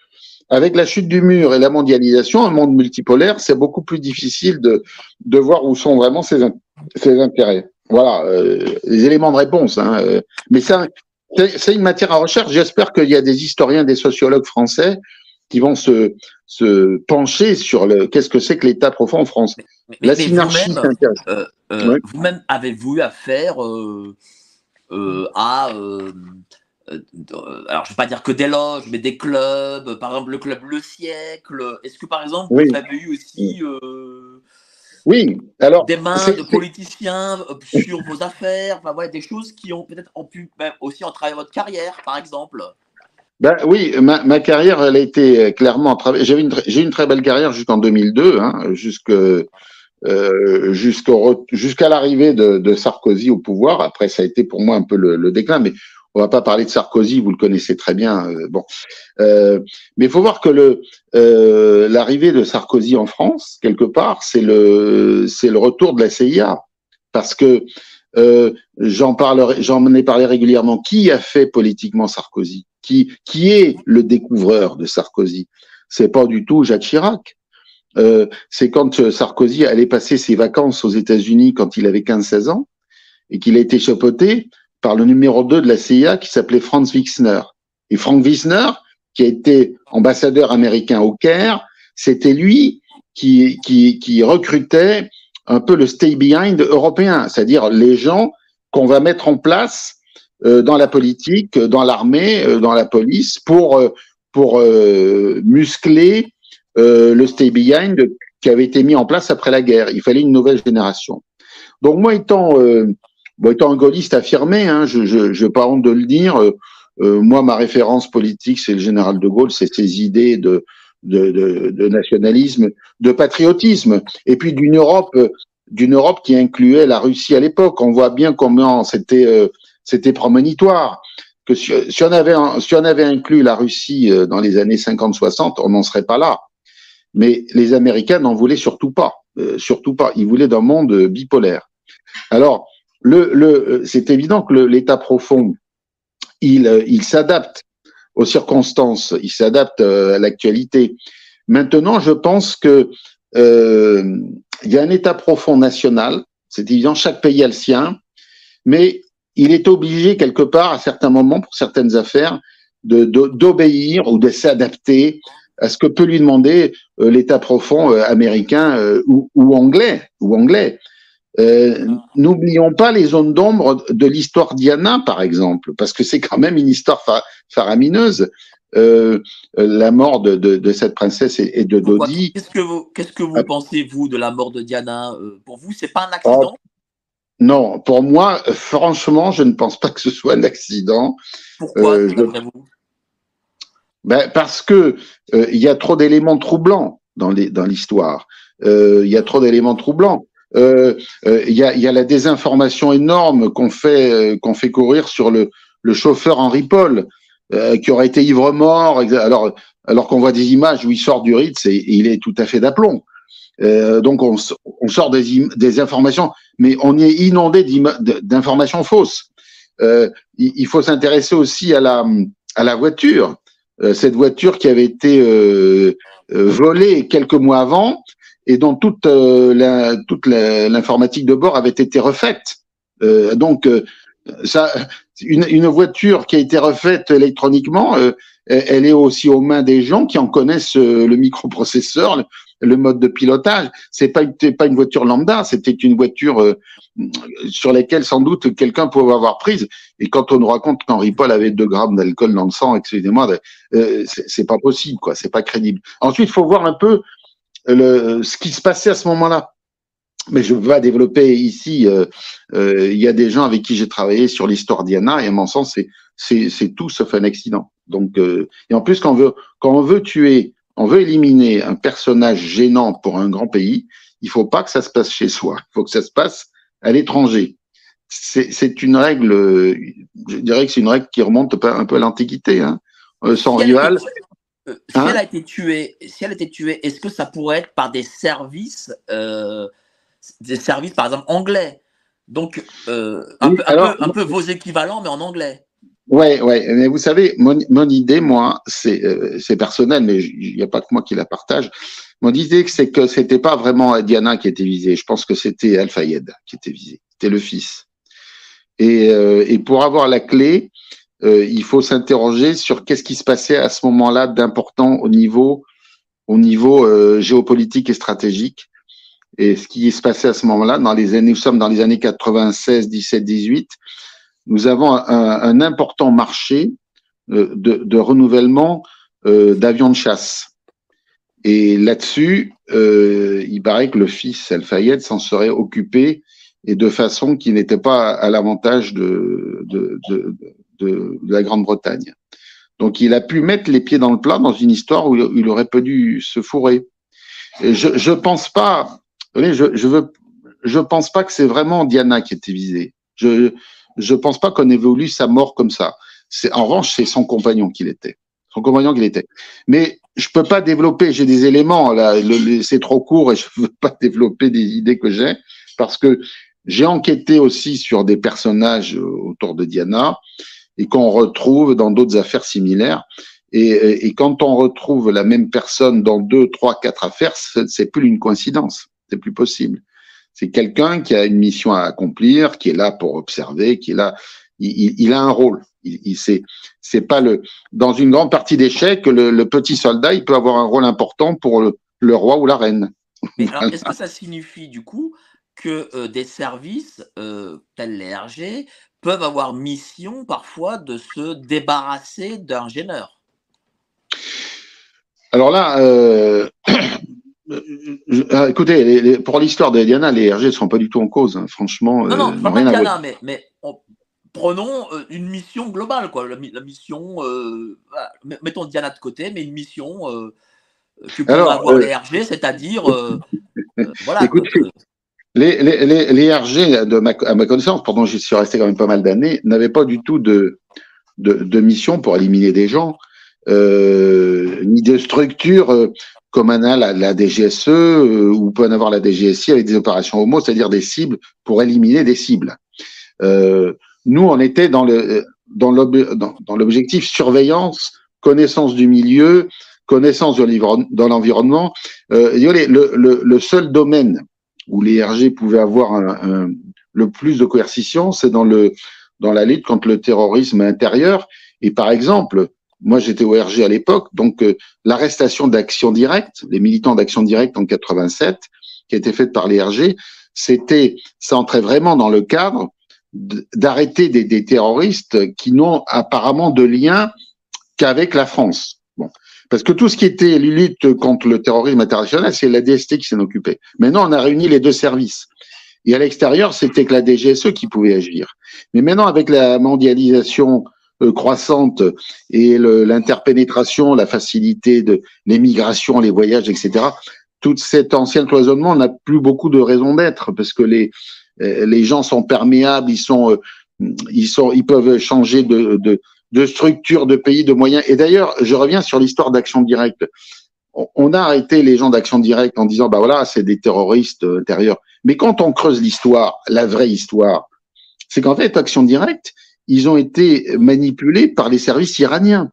Avec la chute du mur et la mondialisation, un monde multipolaire, c'est beaucoup plus difficile de, de voir où sont vraiment ses, ses intérêts. Voilà, euh, les éléments de réponse. Hein, euh, mais c'est une matière à recherche. J'espère qu'il y a des historiens, des sociologues français qui vont se, se pencher sur le qu'est-ce que c'est que l'État profond en France. la synarchie, euh, euh, Vous-même avez-vous affaire euh, à euh, alors je ne vais pas dire que des loges, mais des clubs, par exemple le club Le Siècle. Est-ce que par exemple vous avez eu aussi euh, oui. Alors, des mains de politiciens euh, sur vos affaires, enfin, voilà, des choses qui ont peut-être pu ben, aussi entraver votre carrière, par exemple ben, oui, ma, ma, carrière, elle a été clairement J'ai une, j'ai une très belle carrière jusqu'en 2002, hein, jusque, euh, jusqu'à l'arrivée de, de, Sarkozy au pouvoir. Après, ça a été pour moi un peu le, le déclin, mais on va pas parler de Sarkozy, vous le connaissez très bien. Euh, bon, euh, mais il faut voir que euh, l'arrivée de Sarkozy en France, quelque part, c'est le c'est le retour de la CIA, parce que j'en parlerai, j'en ai parlé régulièrement. Qui a fait politiquement Sarkozy? Qui qui est le découvreur de Sarkozy C'est pas du tout Jacques Chirac. c'est quand Sarkozy allait passer ses vacances aux États-Unis quand il avait 15-16 ans et qu'il a été chapeauté par le numéro 2 de la CIA qui s'appelait Franz Wixner. Et Frank Wixner, qui a été ambassadeur américain au Caire, c'était lui qui, qui, qui recrutait un peu le stay behind européen, c'est-à-dire les gens qu'on va mettre en place euh, dans la politique, dans l'armée, euh, dans la police, pour, euh, pour muscler le stay behind qui avait été mis en place après la guerre. Il fallait une nouvelle génération. Donc moi, étant Bon, étant un gaulliste affirmé, hein, je n'ai pas honte de le dire, euh, euh, moi, ma référence politique, c'est le général de Gaulle, c'est ses idées de, de, de, de, nationalisme, de patriotisme, et puis d'une Europe, d'une Europe qui incluait la Russie à l'époque. On voit bien comment c'était euh, c'était prémonitoire. Que si, si, on avait si on avait inclus la Russie euh, dans les années 50-60, on n'en serait pas là. Mais les Américains n'en voulaient surtout pas, surtout pas. Ils voulaient d'un monde bipolaire. Alors, le, le, c'est évident que l'état profond, il, il s'adapte aux circonstances, il s'adapte à l'actualité. Maintenant, je pense que euh, il y a un état profond national, c'est évident, chaque pays a le sien, mais il est obligé quelque part, à certains moments, pour certaines affaires, d'obéir ou de s'adapter à ce que peut lui demander euh, l'État profond euh, américain euh, ou, ou, anglais. Ou anglais. N'oublions pas les zones d'ombre de l'histoire Diana, par exemple, parce que c'est quand même une histoire faramineuse. la mort de, de, de, cette princesse et, de Dodi. Qu'est-ce que vous, qu'est-ce que vous ah. pensez vous de la mort de Diana? Pour vous, c'est pas un accident? Non, pour moi, franchement, je ne pense pas que ce soit un accident. Pourquoi, vous? Ben, parce que euh, il y a trop d'éléments troublants dans l'histoire. Euh, il y a trop d'éléments troublants. Euh, il y, a, y, a, la désinformation énorme qu'on fait qu'on fait courir sur le, le chauffeur Henri Paul, qui aurait été ivre mort. Alors alors qu'on voit des images où il sort du Ritz et, il est tout à fait d'aplomb. Donc on, on, sort des, des informations, mais on est inondé d'informations fausses. il, il faut s'intéresser aussi à la à la voiture. Euh, cette voiture qui avait été euh, euh, volée quelques mois avant et dont toute la, l'informatique de bord avait été refaite. donc ça, une, une, voiture qui a été refaite électroniquement, elle est aussi aux mains des gens qui en connaissent le microprocesseur, le mode de pilotage. C'est pas pas une voiture lambda, c'était une voiture euh, sur laquelle sans doute quelqu'un pouvait avoir prise. Et quand on nous raconte qu'Henri Paul avait 2 grammes d'alcool dans le sang, excusez-moi, euh, c'est pas possible, quoi. C'est pas crédible. Ensuite, il faut voir un peu ce qui se passait à ce moment-là. Mais je vais développer ici. Euh, il y a des gens avec qui j'ai travaillé sur l'histoire d'Iana, et à mon sens, c'est tout sauf un accident. Donc, et en plus, quand on veut tuer on veut éliminer un personnage gênant pour un grand pays, il faut pas que ça se passe chez soi. Il faut que ça se passe à l'étranger. C'est une règle, je dirais que c'est une règle qui remonte un peu à l'Antiquité, hein. Euh, sans rival. Euh, si hein elle a été tuée, si elle a été tuée, est-ce que ça pourrait être par des services, euh, des services par exemple anglais, donc un, peu, vos équivalents mais en anglais. Ouais, ouais. Mais vous savez, mon, mon idée, moi, c'est euh, c'est personnel, mais il n'y a pas que moi qui la partage. Mon idée, c'est que c'était pas vraiment Diana qui était visée. Je pense que c'était Al-Fayed qui était visé. C'était le fils. Et, euh, et pour avoir la clé, euh, il faut s'interroger sur qu'est-ce qui se passait à ce moment-là d'important au niveau au niveau géopolitique et stratégique. Et ce qui se passait à ce moment-là, dans les années, nous sommes dans les années 96, 17, 18 nous avons un, un important marché euh, de, de renouvellement euh, d'avions de chasse. Et là-dessus, euh, il paraît que le fils Al-Fayed s'en serait occupé et de façon qui n'était pas à l'avantage de, de, de, de, la Grande-Bretagne. Donc il a pu mettre les pieds dans le plat dans une histoire où il aurait dû se fourrer. Et je je pense pas, je je veux je pense pas que c'est vraiment Diana qui était visée. Je je pense pas qu'on voulu sa mort comme ça. C'est en revanche, c'est son compagnon qu'il était. Son compagnon qu'il était. Mais je peux pas développer. J'ai des éléments là. c'est trop court et je veux pas (laughs) développer des idées que j'ai parce que j'ai enquêté aussi sur des personnages autour de Diana et qu'on retrouve dans d'autres affaires similaires. Et, et, quand on retrouve la même personne dans deux, trois, quatre affaires, c'est plus une coïncidence. C'est plus possible. C'est quelqu'un qui a une mission à accomplir, qui est là pour observer, qui est là. Il, il, a un rôle. Il, il c'est c'est pas le dans une grande partie d'échecs le, le, petit soldat il peut avoir un rôle important pour le, le roi ou la reine. Mais (laughs) alors, est-ce que ça signifie du coup que euh, des services euh, tels les RG peuvent avoir mission parfois de se débarrasser d'un gêneur? Alors là, euh, (clears throat) Euh, écoutez, pour l'histoire de Diana, les RG ne sont pas du tout en cause, hein, franchement. Non, non, euh, pas Diana, mais, mais prenons euh, une mission globale, quoi. La, mission, mettons Diana de côté, mais une mission que peuvent avoir les RG, c'est-à-dire. (laughs) voilà. Écoutez, les, les, les, RG, de ma, à ma connaissance, pendant j'y suis resté quand même pas mal d'années, n'avaient pas du tout de, de, de, mission pour éliminer des gens, ni de structure comme en a la, DGSE euh, ou peut en avoir la DGSI avec des opérations homo, c'est-à-dire des cibles pour éliminer des cibles. Euh, nous, on était dans l'objectif surveillance, connaissance du milieu, connaissance de l'environnement. Euh, le, seul domaine où les RG pouvaient avoir le plus de coercition, c'est dans la lutte contre le terrorisme intérieur. Et par exemple, moi j'étais au RG à l'époque, donc euh, l'arrestation d'Action Directe, les militants d'Action Directe en 87, qui a été faite par les RG, c'était, ça entrait vraiment dans le cadre d'arrêter des, des, terroristes qui n'ont apparemment de lien qu'avec la France. Bon. Parce que tout ce qui était lutte contre le terrorisme international, c'est la DST qui s'en occupait. Maintenant, on a réuni les deux services. Et à l'extérieur, c'était que la DGSE qui pouvait agir. Mais maintenant, avec la mondialisation croissante et l'interpénétration, la facilité de l'émigration, les voyages, etc., tout cet ancien cloisonnement n'a plus beaucoup de raison d'être parce que les, euh, les gens sont perméables, ils sont, euh, ils sont, ils peuvent changer de, de, de structure, de pays, de moyens. Et d'ailleurs, je reviens sur l'histoire d'Action Directe. On a arrêté les gens d'Action Directe en disant, bah voilà, c'est des terroristes intérieurs. Mais quand on creuse l'histoire, la vraie histoire, c'est qu'en fait, Action Directe, ils ont été manipulés par les services iraniens.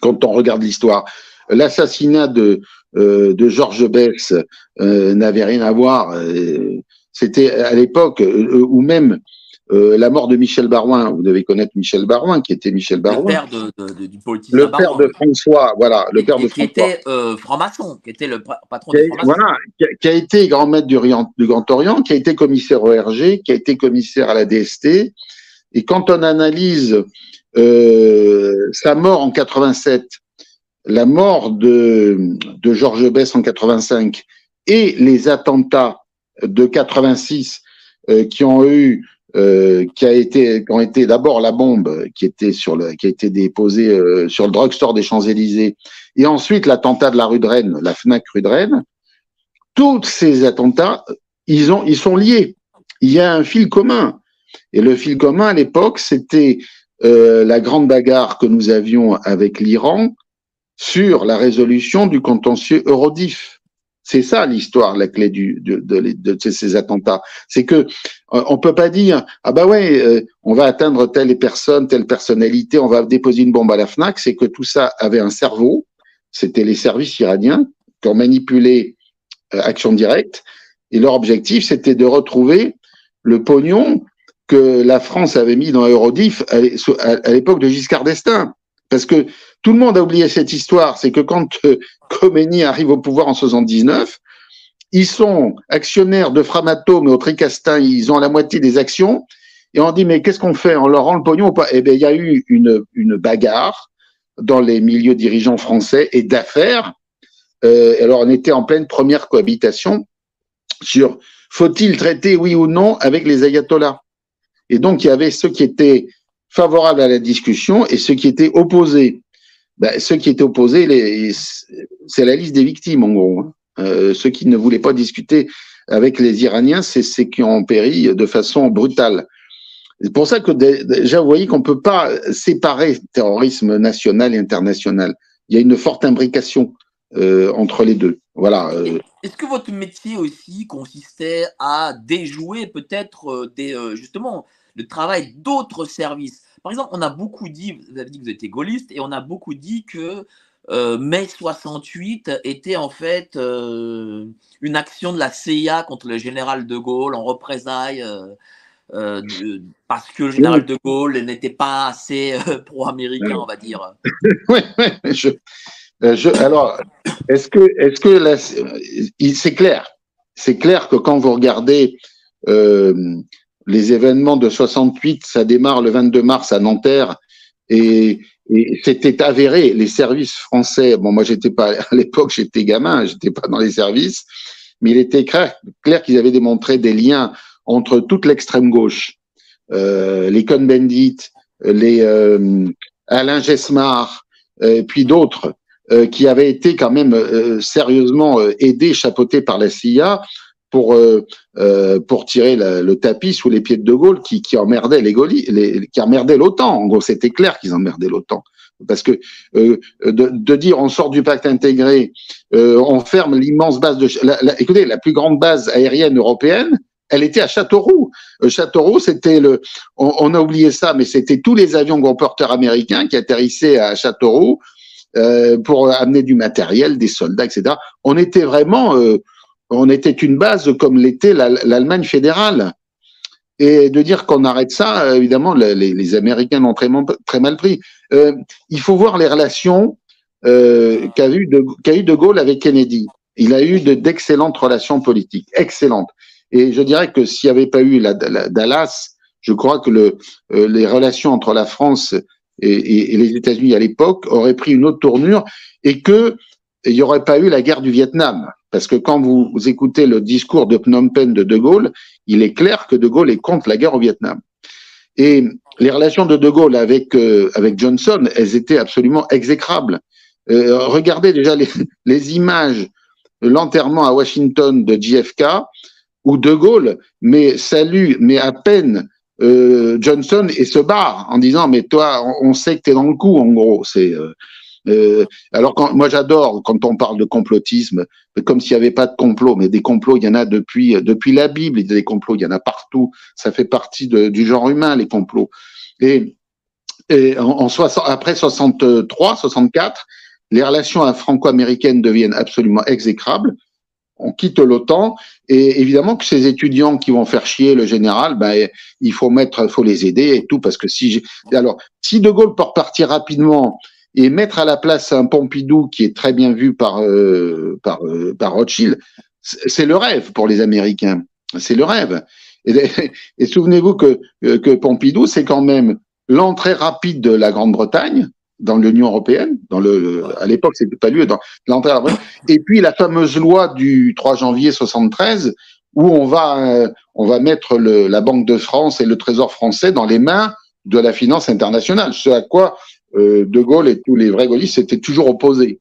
Quand on regarde l'histoire, l'assassinat de, euh, de Georges Bess euh, n'avait rien à voir. Euh, c'était à l'époque euh, où même la mort de Michel Barouin, vous devez connaître Michel Barouin, qui était Michel Barouin. Le père de, du politicien Le père de François, voilà, le père de François. Qui était franc-maçon, qui était le patron de franc-maçon. Voilà, qui a, été grand maître du, du, Grand Orient, qui a été commissaire au RG, qui a été commissaire à la DST. Et quand on analyse euh, sa mort en 87, la mort de, de Georges Bess en 85 et les attentats de 86 euh, qui ont eu euh, qui a été qui ont été d'abord la bombe qui était sur le qui a été déposée euh, sur le drugstore des Champs-Élysées et ensuite l'attentat de la rue de Rennes, la Fnac rue de Rennes. Tous ces attentats, ils ont ils sont liés. Il y a un fil commun. Et le fil commun à l'époque, c'était euh, la grande bagarre que nous avions avec l'Iran sur la résolution du contentieux Eurodif. C'est ça l'histoire, la clé du, de, de, ces attentats. C'est que euh, on peut pas dire ah bah ouais, euh, on va atteindre telle personne, telle personnalité, on va déposer une bombe à la Fnac. C'est que tout ça avait un cerveau. C'était les services iraniens qui ont manipulé euh, Action Directe et leur objectif c'était de retrouver le pognon que la France avait mis dans Eurodif à l'époque de Giscard d'Estaing. Parce que tout le monde a oublié cette histoire, c'est que quand euh, Khomeini arrive au pouvoir en 79, ils sont actionnaires de Framatome et au Tricastin, ils ont la moitié des actions, et on dit mais qu'est-ce qu'on fait On leur rend le pognon ou pas? Eh bien, il y a eu une, une bagarre dans les milieux dirigeants français et d'affaires. Euh, alors, on était en pleine première cohabitation sur faut-il traiter oui ou non avec les ayatollahs? Et donc, il y avait ceux qui étaient favorables à la discussion et ceux qui étaient opposés ben, ceux qui étaient opposés, c'est la liste des victimes en gros. Hein. Euh, ceux qui ne voulaient pas discuter avec les Iraniens, c'est ceux qui ont péri de façon brutale. C'est pour ça que déjà, vous voyez qu'on ne peut pas séparer terrorisme national et international. Il y a une forte imbrication euh, entre les deux. Voilà. Euh. Est-ce que votre métier aussi consistait à déjouer peut-être des justement le travail d'autres services par exemple, on a beaucoup dit, vous avez dit que vous étiez gaulliste, et on a beaucoup dit que euh, mai 68 était en fait euh, une action de la CIA contre le général de Gaulle en représailles euh, parce que le général de Gaulle n'était pas assez pro-américain, on va dire. (laughs) oui, oui. alors, est-ce que, est-ce que c'est clair, c'est clair que quand vous regardez les événements de 68, ça démarre le 22 mars à Nanterre et, c'était avéré. Les services français, bon, moi j'étais pas à l'époque, j'étais gamin, j'étais pas dans les services, mais il était clair, clair qu'ils avaient démontré des liens entre toute l'extrême gauche, euh, les Cohn-Bendit, les euh, Alain Gesmar, et puis d'autres, euh, qui avaient été quand même euh, sérieusement aidés, chapeautés par la CIA pour euh, euh, pour tirer le tapis sous les pieds de De Gaulle qui, qui emmerdait les, Gaullis, les qui emmerdait l'OTAN. En gros, c'était clair qu'ils emmerdaient l'OTAN. parce que euh, de, de, dire on sort du pacte intégré, euh, on ferme l'immense base de, la, la, écoutez, la plus grande base aérienne européenne, elle était à Châteauroux. Euh, Châteauroux, c'était le, on, on, a oublié ça, mais c'était tous les avions gros porteurs américains qui atterrissaient à Châteauroux euh, pour amener du matériel, des soldats, etc. On était vraiment, euh, on était une base comme l'était l'Allemagne fédérale. Et de dire qu'on arrête ça, évidemment, les, Américains l'ont très, mal pris. Euh, il faut voir les relations euh, qu'a eu, de Gaulle avec Kennedy. Il a eu d'excellentes relations politiques, excellentes. Et je dirais que s'il n'y avait pas eu la, la, Dallas, je crois que euh, les relations entre la France et, les États-Unis à l'époque auraient pris une autre tournure et que il n'y aurait pas eu la guerre du Vietnam. Parce que quand vous, écoutez le discours de Phnom Penh de De Gaulle, il est clair que De Gaulle est contre la guerre au Vietnam. Et les relations de De Gaulle avec, euh, avec Johnson, elles étaient absolument exécrables. Euh, regardez déjà les, (laughs) images de l'enterrement à Washington de JFK, où De Gaulle mais salue, mais à peine euh, Johnson et se barre en disant mais toi on, sait que t'es dans le coup en gros euh, alors quand, moi j'adore quand on parle de complotisme, comme s'il n'y avait pas de complot, mais des complots il y en a depuis depuis la Bible, des complots, il y en a partout. Ça fait partie du genre humain les complots. Et, et en, en 60, après 63, 64, les relations franco-américaines deviennent absolument exécrables. On quitte l'OTAN et évidemment que ces étudiants qui vont faire chier le général, ben il faut mettre, faut les aider et tout parce que si alors si De Gaulle peut repartir rapidement et mettre à la place un Pompidou qui est très bien vu par euh, euh, par Rothschild, c'est le rêve pour les Américains. C'est le rêve. Et, (laughs) souvenez-vous que que Pompidou, c'est quand même l'entrée rapide de la Grande-Bretagne dans l'Union européenne, dans le, à l'époque c'était pas lui, dans l'entrée et puis la fameuse loi du 3 janvier 73 où on va euh, on va mettre la Banque de France et le Trésor français dans les mains de la finance internationale, ce à quoi euh, De Gaulle et tous les vrais gaullistes s'étaient toujours opposés.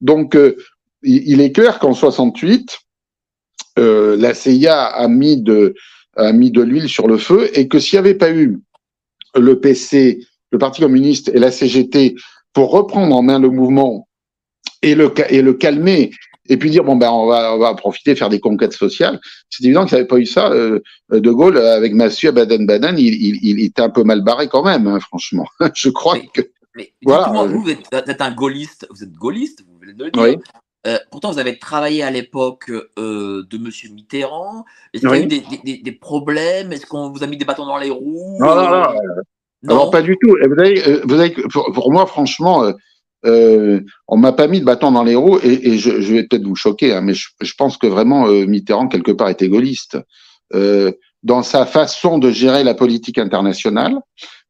Donc, euh, il, est clair qu'en 68, euh, la CIA a mis de, a mis de l'huile sur le feu et que s'il n'y avait pas eu le PC, le Parti communiste et la CGT pour reprendre en main le mouvement et le, et le calmer et puis dire bon ben on va on va profiter faire des conquêtes sociales. C'est évident qu'il n'y avait pas eu ça. Euh, de Gaulle avec Massieu Baden-Baden, il, il, il, était un peu mal barré quand même, hein, franchement. (laughs) Je crois que mais voilà. vous, vous êtes, êtes, un gaulliste, vous êtes gaulliste, vous venez de le dire. Oui. Euh, pourtant, vous avez travaillé à l'époque euh, de Monsieur Mitterrand. Est-ce qu'il oui. y a eu des, des, des problèmes? Est-ce qu'on vous a mis des bâtons dans les roues? Non, non, non. non? Alors, pas du tout. Vous avez, vous avez, pour, pour moi, franchement, euh, on m'a pas mis de bâton dans les roues et, et je, je, vais peut-être vous choquer, hein, mais je, je, pense que vraiment euh, Mitterrand quelque part était gaulliste euh, dans sa façon de gérer la politique internationale.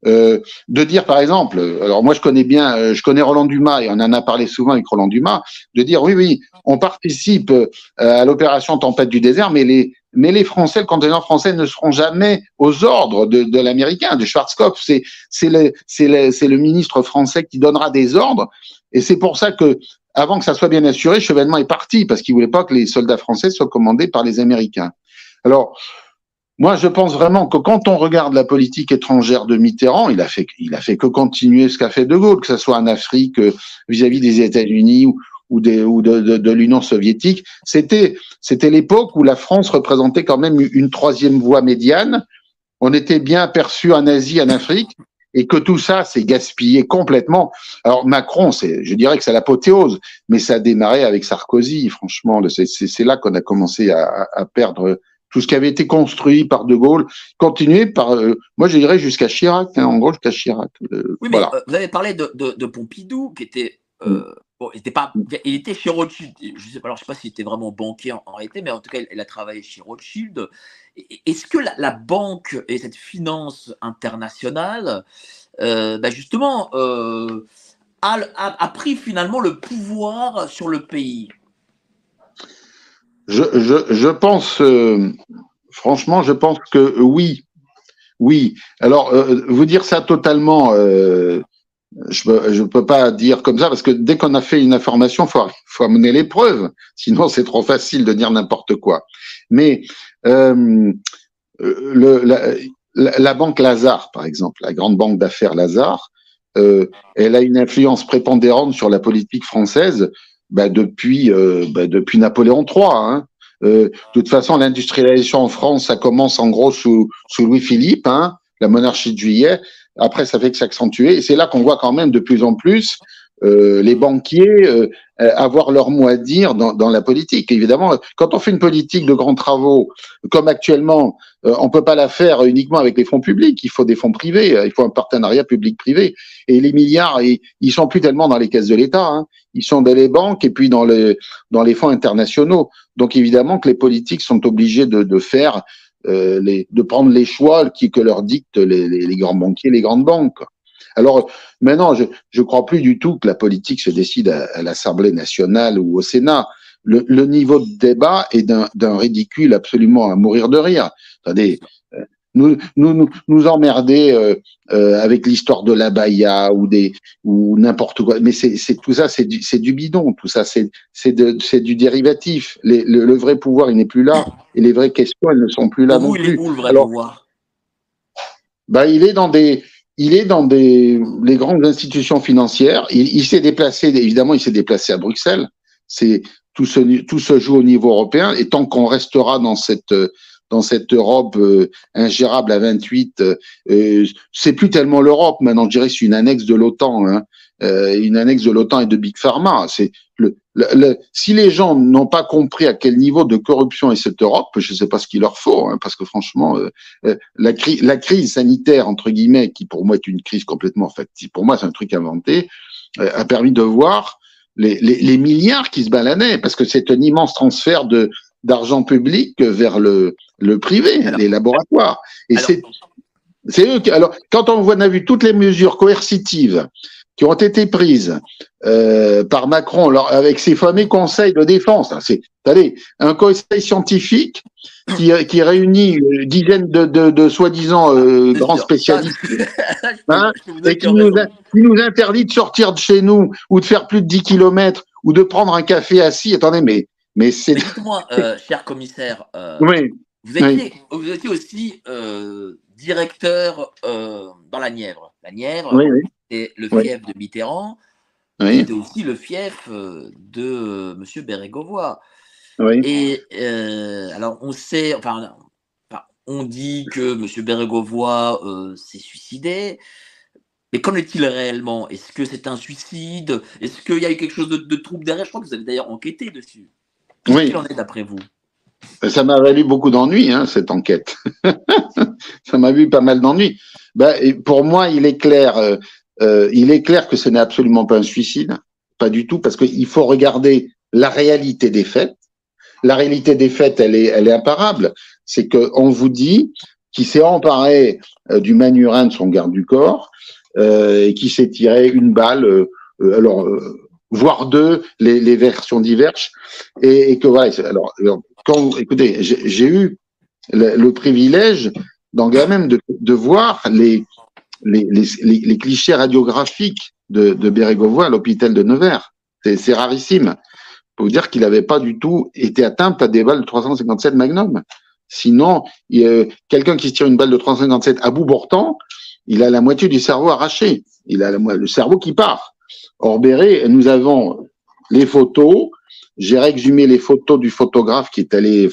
Euh, de dire par exemple, alors moi je connais bien, euh, je connais Roland Dumas et on en a parlé souvent avec Roland Dumas, de dire oui oui, on participe euh, à l'opération Tempête du désert, mais les mais les Français, le contingent français ne seront jamais aux ordres de, de l'américain, de Schwarzkopf. C'est c'est le c'est le c'est le ministre français qui donnera des ordres et c'est pour ça que avant que ça soit bien assuré, Chevènement est parti parce qu'il voulait pas que les soldats français soient commandés par les Américains. Alors moi, je pense vraiment que quand on regarde la politique étrangère de Mitterrand, il a fait, il a fait que continuer ce qu'a fait De Gaulle, que ce soit en Afrique euh, vis-à-vis -vis des États-Unis ou, ou, des, ou de, de, de l'Union soviétique. C'était, c'était l'époque où la France représentait quand même une troisième voie médiane. On était bien aperçu en Asie, en Afrique, et que tout ça s'est gaspillé complètement. Alors Macron, c'est, je dirais que c'est l'apothéose, mais ça a démarré avec Sarkozy. Franchement, c'est là qu'on a commencé à, à perdre tout ce qui avait été construit par De Gaulle, continué par, euh, moi je dirais jusqu'à Chirac, hein, en gros jusqu'à Chirac. Euh, oui, mais euh, vous avez parlé de, de, de Pompidou, qui était, mm. bon, il était pas, il était chez Rothschild. Je sais, alors je sais pas s'il était vraiment banquier en, en, réalité, mais en tout cas, il, il a travaillé chez Rothschild. Est-ce que la, la, banque et cette finance internationale, bah justement, a, a, a pris finalement le pouvoir sur le pays? Je, je, je pense, euh, franchement, je pense que oui. Oui. Alors, euh, vous dire ça totalement, euh, je ne peux pas dire comme ça, parce que dès qu'on a fait une information, il faut, faut amener les preuves. Sinon, c'est trop facile de dire n'importe quoi. Mais euh, le, la, la, la, banque Lazare, par exemple, la grande banque d'affaires Lazare, euh, elle a une influence prépondérante sur la politique française bah, depuis, euh, bah, depuis Napoléon III. Hein. Euh, de toute façon, l'industrialisation en France, ça commence en gros sous, Louis-Philippe, hein, la monarchie de juillet. Après, ça fait que s'accentuer. Et c'est là qu'on voit quand même de plus en plus euh, les banquiers euh, avoir leur mot à dire dans, dans, la politique. Évidemment, quand on fait une politique de grands travaux, comme actuellement, euh, on peut pas la faire uniquement avec les fonds publics. Il faut des fonds privés. Il faut un partenariat public-privé. Et les milliards, ils, ils sont plus tellement dans les caisses de l'État. Hein. Ils sont dans les banques et puis dans les dans les fonds internationaux. Donc évidemment que les politiques sont obligés de, de faire euh, les, de prendre les choix qui que leur dictent les, les grands banquiers, les grandes banques. Alors maintenant, je ne crois plus du tout que la politique se décide à, l'Assemblée nationale ou au Sénat. Le, le niveau de débat est d'un ridicule absolument à mourir de rire. Attendez, euh, nous, nous, nous, emmerder euh, euh, avec l'histoire de la Baïa ou des ou n'importe quoi. Mais c'est tout ça, c'est du, du bidon. Tout ça, c'est c'est du dérivatif. Les, le, vrai pouvoir, il n'est plus là, et les vraies questions, elles ne sont plus là non plus. Où le vrai Alors, pouvoir? bah, il est dans des il est dans des, les grandes institutions financières. Il, il s'est déplacé, évidemment, il s'est déplacé à Bruxelles. C'est tout se, tout se joue au niveau européen. Et tant qu'on restera dans cette, dans cette Europe euh, ingérable à 28, euh, c'est plus tellement l'Europe maintenant. Je dirais c'est une annexe de l'OTAN, hein. euh, une annexe de l'OTAN et de Big Pharma. C'est le, le, si les gens n'ont pas compris à quel niveau de corruption est cette Europe, je ne sais pas ce qu'il leur faut, hein, parce que franchement, euh, euh, la, cri la crise sanitaire entre guillemets, qui pour moi est une crise complètement factice, pour moi c'est un truc inventé, euh, a permis de voir les, les, les, milliards qui se balanaient, parce que c'est un immense transfert de d'argent public vers le, le privé, les laboratoires. Et c'est c'est eux qui, alors, quand on voit, on a vu toutes les mesures coercitives qui ont été prises euh, par Macron alors, avec ses fameux conseils de défense. Hein, c'est, allez, un conseil scientifique qui, qui réunit une dizaine de, de, de soi-disant euh, grands spécialistes (laughs) hein, et qui nous, qui nous, interdit de sortir de chez nous ou de faire plus de 10 kilomètres ou de prendre un café assis. Attendez, mais, mais c'est... Dites-moi, euh, cher commissaire, euh, oui. vous, étiez, oui. vous étiez aussi euh, directeur euh, dans la Nièvre. La Nièvre, oui, oui. C'est le fief de Mitterrand, oui. c'était aussi le fief euh, de euh, M. Bérégovoy. Oui. Et euh, alors, on sait, enfin, on dit que M. Bérégovoy euh, s'est suicidé. Mais qu'en est-il réellement? Est-ce que c'est un suicide? Est-ce qu'il y a eu quelque chose de, de trouble derrière? Je crois que vous avez d'ailleurs enquêté dessus. Qu'est-ce qu'il en est d'après vous? Ça m'a valu beaucoup d'ennuis, hein, cette enquête. (laughs) ça m'a vu pas mal d'ennuis. Ben, pour moi, il est clair, euh, euh, il est clair que ce n'est absolument pas un suicide, pas du tout, parce qu'il faut regarder la réalité des faits. La réalité des faits, elle est, elle est imparable. C'est que on vous dit qu'il s'est emparé euh, du manurin de son garde du corps euh, et qui s'est tiré une balle, euh, alors voire deux, les, les versions diverses, et, et que voilà. Alors, quand, écoutez, j'ai eu le, le, privilège, dans même de, de voir les, les, clichés radiographiques de, de à l'hôpital de Nevers. C'est rarissime. Pour vous dire qu'il n'avait pas du tout été atteint par des balles de 357 Magnum. Sinon, quelqu'un qui se tire une balle de 357 à bout portant, il a la moitié du cerveau arraché. Il a la, le cerveau qui part. Or, Béré, nous avons les photos. J'ai rexumé les photos du photographe qui est allé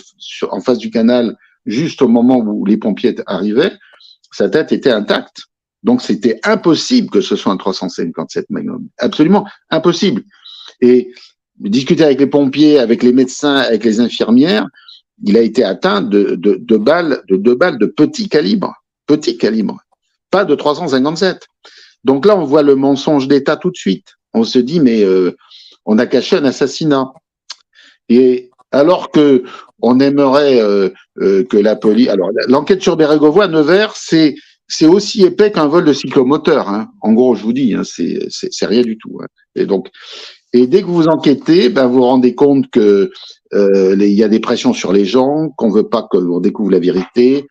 en face du canal juste au moment où les pompiers arrivaient. Sa tête était intacte. Donc, c'était impossible que ce soit un 357 Magnum. Absolument impossible. Et discuter avec les pompiers, avec les médecins, avec les infirmières, il a été atteint de, de, de balles, de deux balles de petit calibre. Petit calibre. Pas de 357. Donc là, on voit le mensonge d'État tout de suite. On se dit, mais euh, on a caché un assassinat. Et alors que on aimerait euh, euh, que la police. Alors, l'enquête sur Bérégovoy à Nevers, c'est c'est aussi épais qu'un vol de cyclomoteur. Hein. En gros, je vous dis, hein, c'est rien du tout. Hein. Et donc, et dès que vous enquêtez, ben vous vous rendez compte que euh, il y a des pressions sur les gens, qu'on veut pas qu'on découvre la vérité,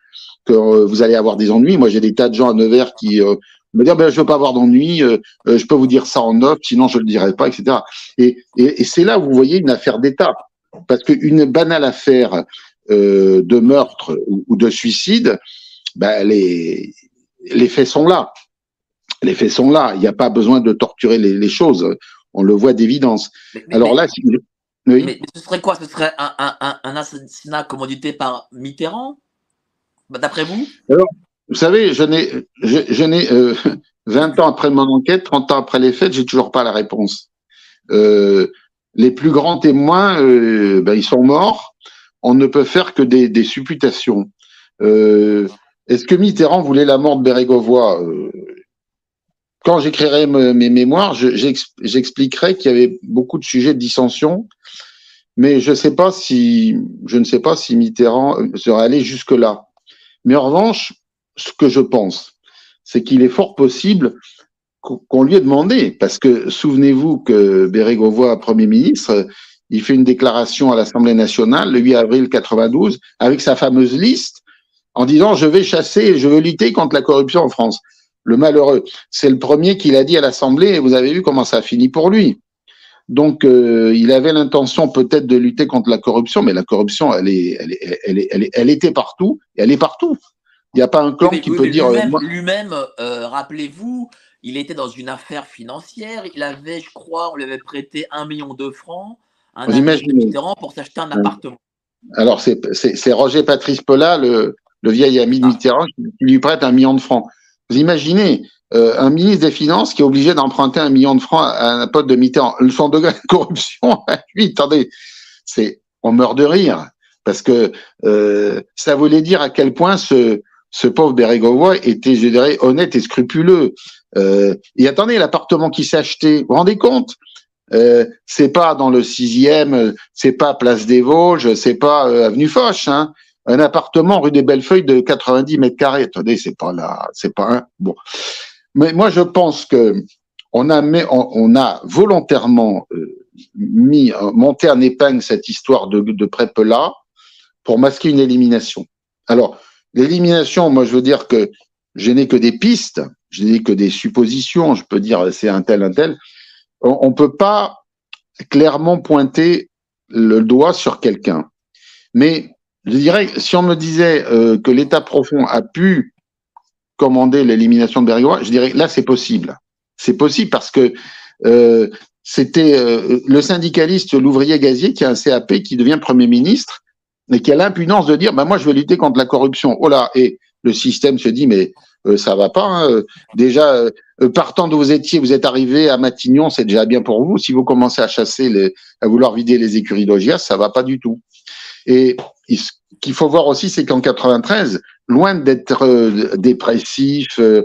que euh, vous allez avoir des ennuis. Moi, j'ai des tas de gens à Nevers qui euh, me dire ben je veux pas avoir d'ennui, euh, euh, je peux vous dire ça en off, sinon je le dirai pas, etc. Et, et, et c'est là où vous voyez une affaire d'État, parce qu'une banale affaire euh, de meurtre ou, ou de suicide, ben les les faits sont là. Les faits sont là. Il n'y a pas besoin de torturer les, les choses. On le voit d'évidence. Alors mais- là, si- oui. mais ce serait quoi? Ce serait un, un, un, un assassinat commandité par Mitterrand? Bah, D'après vous? Vous savez, je n'ai, je, je n'ai euh, (laughs) 20 ans après mon enquête, 30 ans après les faits, j'ai toujours pas la réponse. Euh, les plus grands témoins, euh, ben, ils sont morts. On ne peut faire que des, des supputations. Euh, Est-ce que Mitterrand voulait la mort de Bérégovoy Euh, Quand j'écrirai me- mes mémoires, je- j'ex- j'expliquerai qu'il y avait beaucoup de sujets de dissension, mais je sais pas si, je ne sais pas si Mitterrand euh, serait allé jusque là. Mais en revanche, ce que je pense, c'est qu'il est fort possible qu'on qu'on lui ait demandé, parce que souvenez-vous que Bérégovoy, Premier ministre, il fait une déclaration à l'Assemblée nationale le 8 avril 92 avec sa fameuse liste en disant je vais chasser et je veux lutter contre la corruption en France. Le malheureux, c'est le premier qu'il a dit à l'Assemblée et vous avez vu comment ça a fini pour lui. Donc, euh, il avait l'intention peut-être de lutter contre la corruption, mais la corruption, elle est, elle est, elle est, elle, est- elle était partout et elle est partout. Il n'y a pas un clan Oui, qui oui, peut dire. euh, Lui-même, lui-même, euh, rappelez-vous, il était dans une affaire financière. Il avait, je crois, on lui avait prêté un million de francs un. Mitterrand pour s'acheter un appartement. Alors, c'est c'est- c'est Roger Patrice Pola, le, le vieil ami de Ah. Mitterrand, qui lui prête un million de francs. Vous imaginez euh, un ministre des Finances qui est obligé d'emprunter un million de francs à un pote de Mitterrand. Son degré de (laughs) corruption, (laughs) lui, attendez, c'est on meurt de rire parce que euh, ça voulait dire à quel point ce, ce pauvre Bérégovoy était, je dirais, honnête et scrupuleux. Euh, et attendez, l'appartement qui s'est acheté, vous vous rendez compte? Euh, c'est pas dans le sixième, c'est pas Place des Vosges, c'est pas euh, Avenue Foch, hein. Un appartement rue des Bellefeuilles de 90 mètres carrés. Attendez, c'est pas là, c'est pas un. Bon. Mais moi, je pense que on a, on, a volontairement euh, mis, euh, monté en épingle cette histoire de, de Prépela pour masquer une élimination. Alors, l'élimination, moi, je veux dire que je n'ai que des pistes, je n'ai que des suppositions. Je peux dire c'est un tel, un tel on on peut pas clairement pointer le doigt sur quelqu'un. Mais je dirais, si on me disait euh, que l'État profond a pu commander l'élimination de Bergois, je dirais là c'est possible. C'est possible parce que euh, c'était euh, le syndicaliste, l'ouvrier gazier qui a un CAP qui devient Premier ministre et qui a l'impudence de dire bah moi je vais lutter contre la corruption. Oh là et le système se dit mais ça va pas. hein. Déjà partant d'où vous étiez, vous êtes arrivé à Matignon, c'est déjà bien pour vous. Si vous commencez à chasser, à vouloir vider les écuries d'Ogias, ça va pas du tout. Et ce qu'il faut voir aussi, c'est qu'en 93, loin d'être euh, dépressif, euh,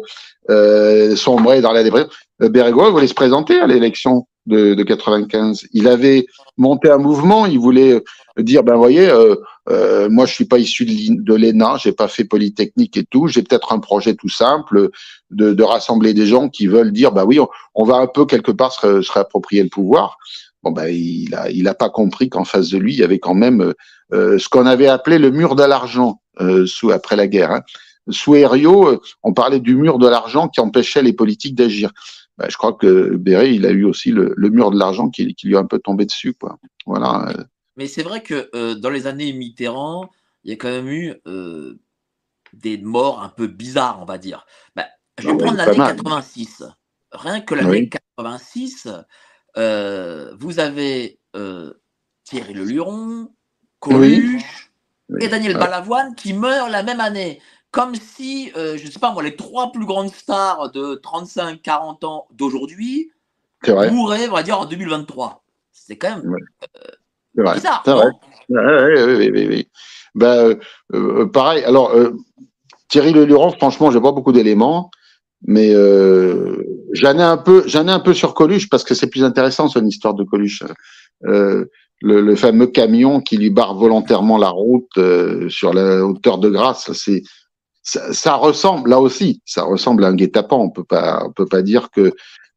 euh, sombré dans la dépression, euh, Bérégovoy voulait se présenter à l'élection de, de 95. Il avait monté un mouvement, il voulait dire, ben voyez, euh, euh, moi je suis pas issu de l'ENA, j'ai pas fait Polytechnique et tout, j'ai peut-être un projet tout simple de, rassembler des gens qui veulent dire, bah oui, on, va un peu quelque part se réapproprier le pouvoir. Bon ben il a il a pas compris qu'en face de lui il y avait quand même euh, ce qu'on avait appelé le mur de l'argent euh, sous après la guerre. hein. Sous Herriot, euh, on parlait du mur de l'argent qui empêchait les politiques d'agir. Ben, je crois que Béré, il a eu aussi le, le mur de l'argent qui, qui lui a un peu tombé dessus, quoi. Voilà. euh. Mais c'est vrai que euh, dans les années Mitterrand, il y a quand même eu euh, des morts un peu bizarres, on va dire. Bah, je vais Ah ouais, prendre l'année mal. 86. Rien que l'année 86, euh, vous avez euh, Thierry Leluron, Coluche Oui. et Daniel. Balavoine qui meurent la même année. Comme si, euh, je ne sais pas moi, les trois plus grandes stars de 35-40 ans d'aujourd'hui mourraient, on va dire, en 2023. C'est quand même C'est vrai. bizarre. C'est vrai. Ben, pareil. Alors, Thierry Leluron, franchement, j'ai pas beaucoup d'éléments, mais euh, j'en ai un peu, j'en ai un peu sur Coluche parce que c'est plus intéressant son histoire de Coluche. Euh, le, le fameux camion qui lui barre volontairement la route euh, sur la hauteur de Grasse, c'est ça, ça ressemble là aussi, ça ressemble à un guet-apens. On peut pas, on peut pas dire que